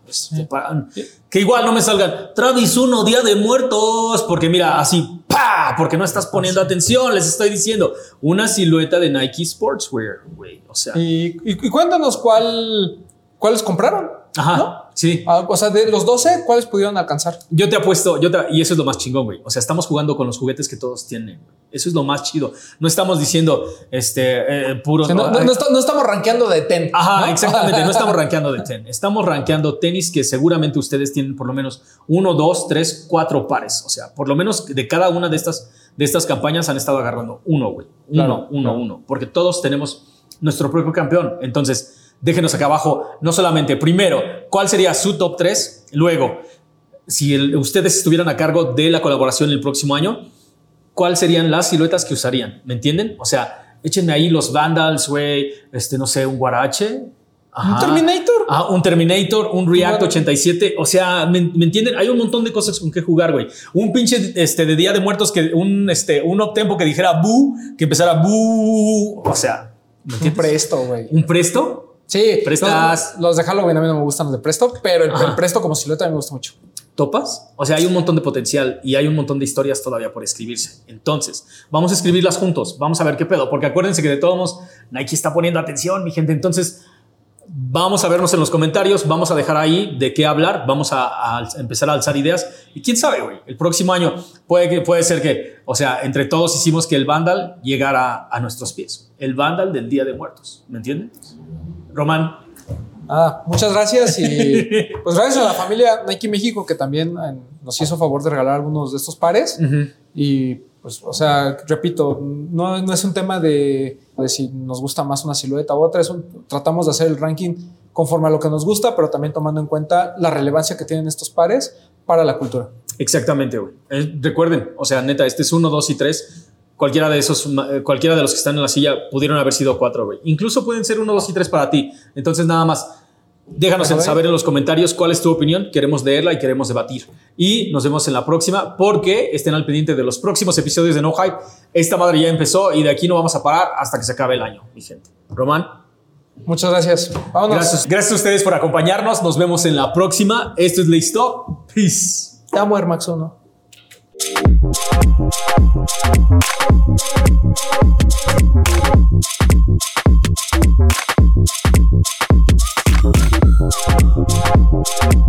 para- que igual no me salgan Travis 1, Día de Muertos, porque mira, así, ¡pa! Porque no estás poniendo atención, les estoy diciendo. Una silueta de Nike Sportswear, güey. O sea, Y, y- y cuéntanos cuál, cuáles compraron. Ajá, ¿no? sí. Ah, o sea, de los 12, ¿cuáles pudieron alcanzar? Yo te apuesto, yo te- y eso es lo más chingón, güey. O sea, estamos jugando con los juguetes que todos tienen. güey. Eso es lo más chido. No estamos diciendo, este, eh, puro. O sea, no, no- no está- no estamos rankeando de ten. Ajá, exactamente. No estamos rankeando de tenis. Estamos rankeando tenis que seguramente ustedes tienen por lo menos uno, dos, tres, cuatro pares. O sea, por lo menos de cada una de estas, de estas campañas han estado agarrando uno, güey. Uno, Claro, uno, claro. uno. Porque todos tenemos nuestro propio campeón. Entonces, déjenos acá abajo, no solamente, primero, ¿cuál sería su top 3? Luego, si el- ustedes estuvieran a cargo de la colaboración el próximo año, ¿cuáles serían las siluetas que usarían? ¿Me entienden? O sea, échenme ahí los Vandals, güey, este, no sé, un Guarache. Un Terminator. Ah, un Terminator, un React 87. O sea, ¿me, entienden? Hay un montón de cosas con que jugar, güey. Un pinche este, de Día de Muertos, que un, este, un uptempo que dijera bu, que empezara bu. O sea, un presto, güey. ¿Un presto? Sí, prestas. Los, de Halloween a mí no me gustan los de presto, pero el, el presto como silueta a mí me gusta mucho. ¿Topas? O sea, hay un montón de potencial y hay un montón de historias todavía por escribirse. Entonces, vamos a escribirlas juntos. Vamos a ver qué pedo, porque acuérdense que de todos modos Nike está poniendo atención, mi gente. Entonces, vamos a vernos en los comentarios, vamos a dejar ahí de qué hablar, vamos a, empezar a alzar ideas y quién sabe, güey, el próximo año puede, que, puede ser que, o sea, entre todos hicimos que el Vandal llegara a nuestros pies. El Vandal del Día de Muertos, ¿me entienden? Román, Ah, muchas gracias y pues gracias a la familia Nike México que también eh, nos hizo favor de regalar algunos de estos pares y pues, o sea, repito, no, no es un tema de, de, si nos gusta más una silueta u otra, es tratamos de hacer el ranking conforme a lo que nos gusta, pero también tomando en cuenta la relevancia que tienen estos pares para la cultura. Exactamente, güey. Eh, recuerden, o sea, neta, este es uno, dos y tres cualquiera de esos, eh, cualquiera de los que están en la silla pudieron haber sido cuatro, güey. Incluso pueden ser uno, dos y tres para ti. Entonces, nada más, déjanos saber en los comentarios cuál es tu opinión. Queremos leerla y queremos debatir. Y nos vemos en la próxima porque estén al pendiente de los próximos episodios de No Hype. Esta madre ya empezó y de aquí no vamos a parar hasta que se acabe el año, mi gente. Román. Muchas gracias. Vámonos. Gracias, gracias a ustedes por acompañarnos. Nos vemos en la próxima. Esto es Listo. Peace. Te amo, Hermaxono. Thank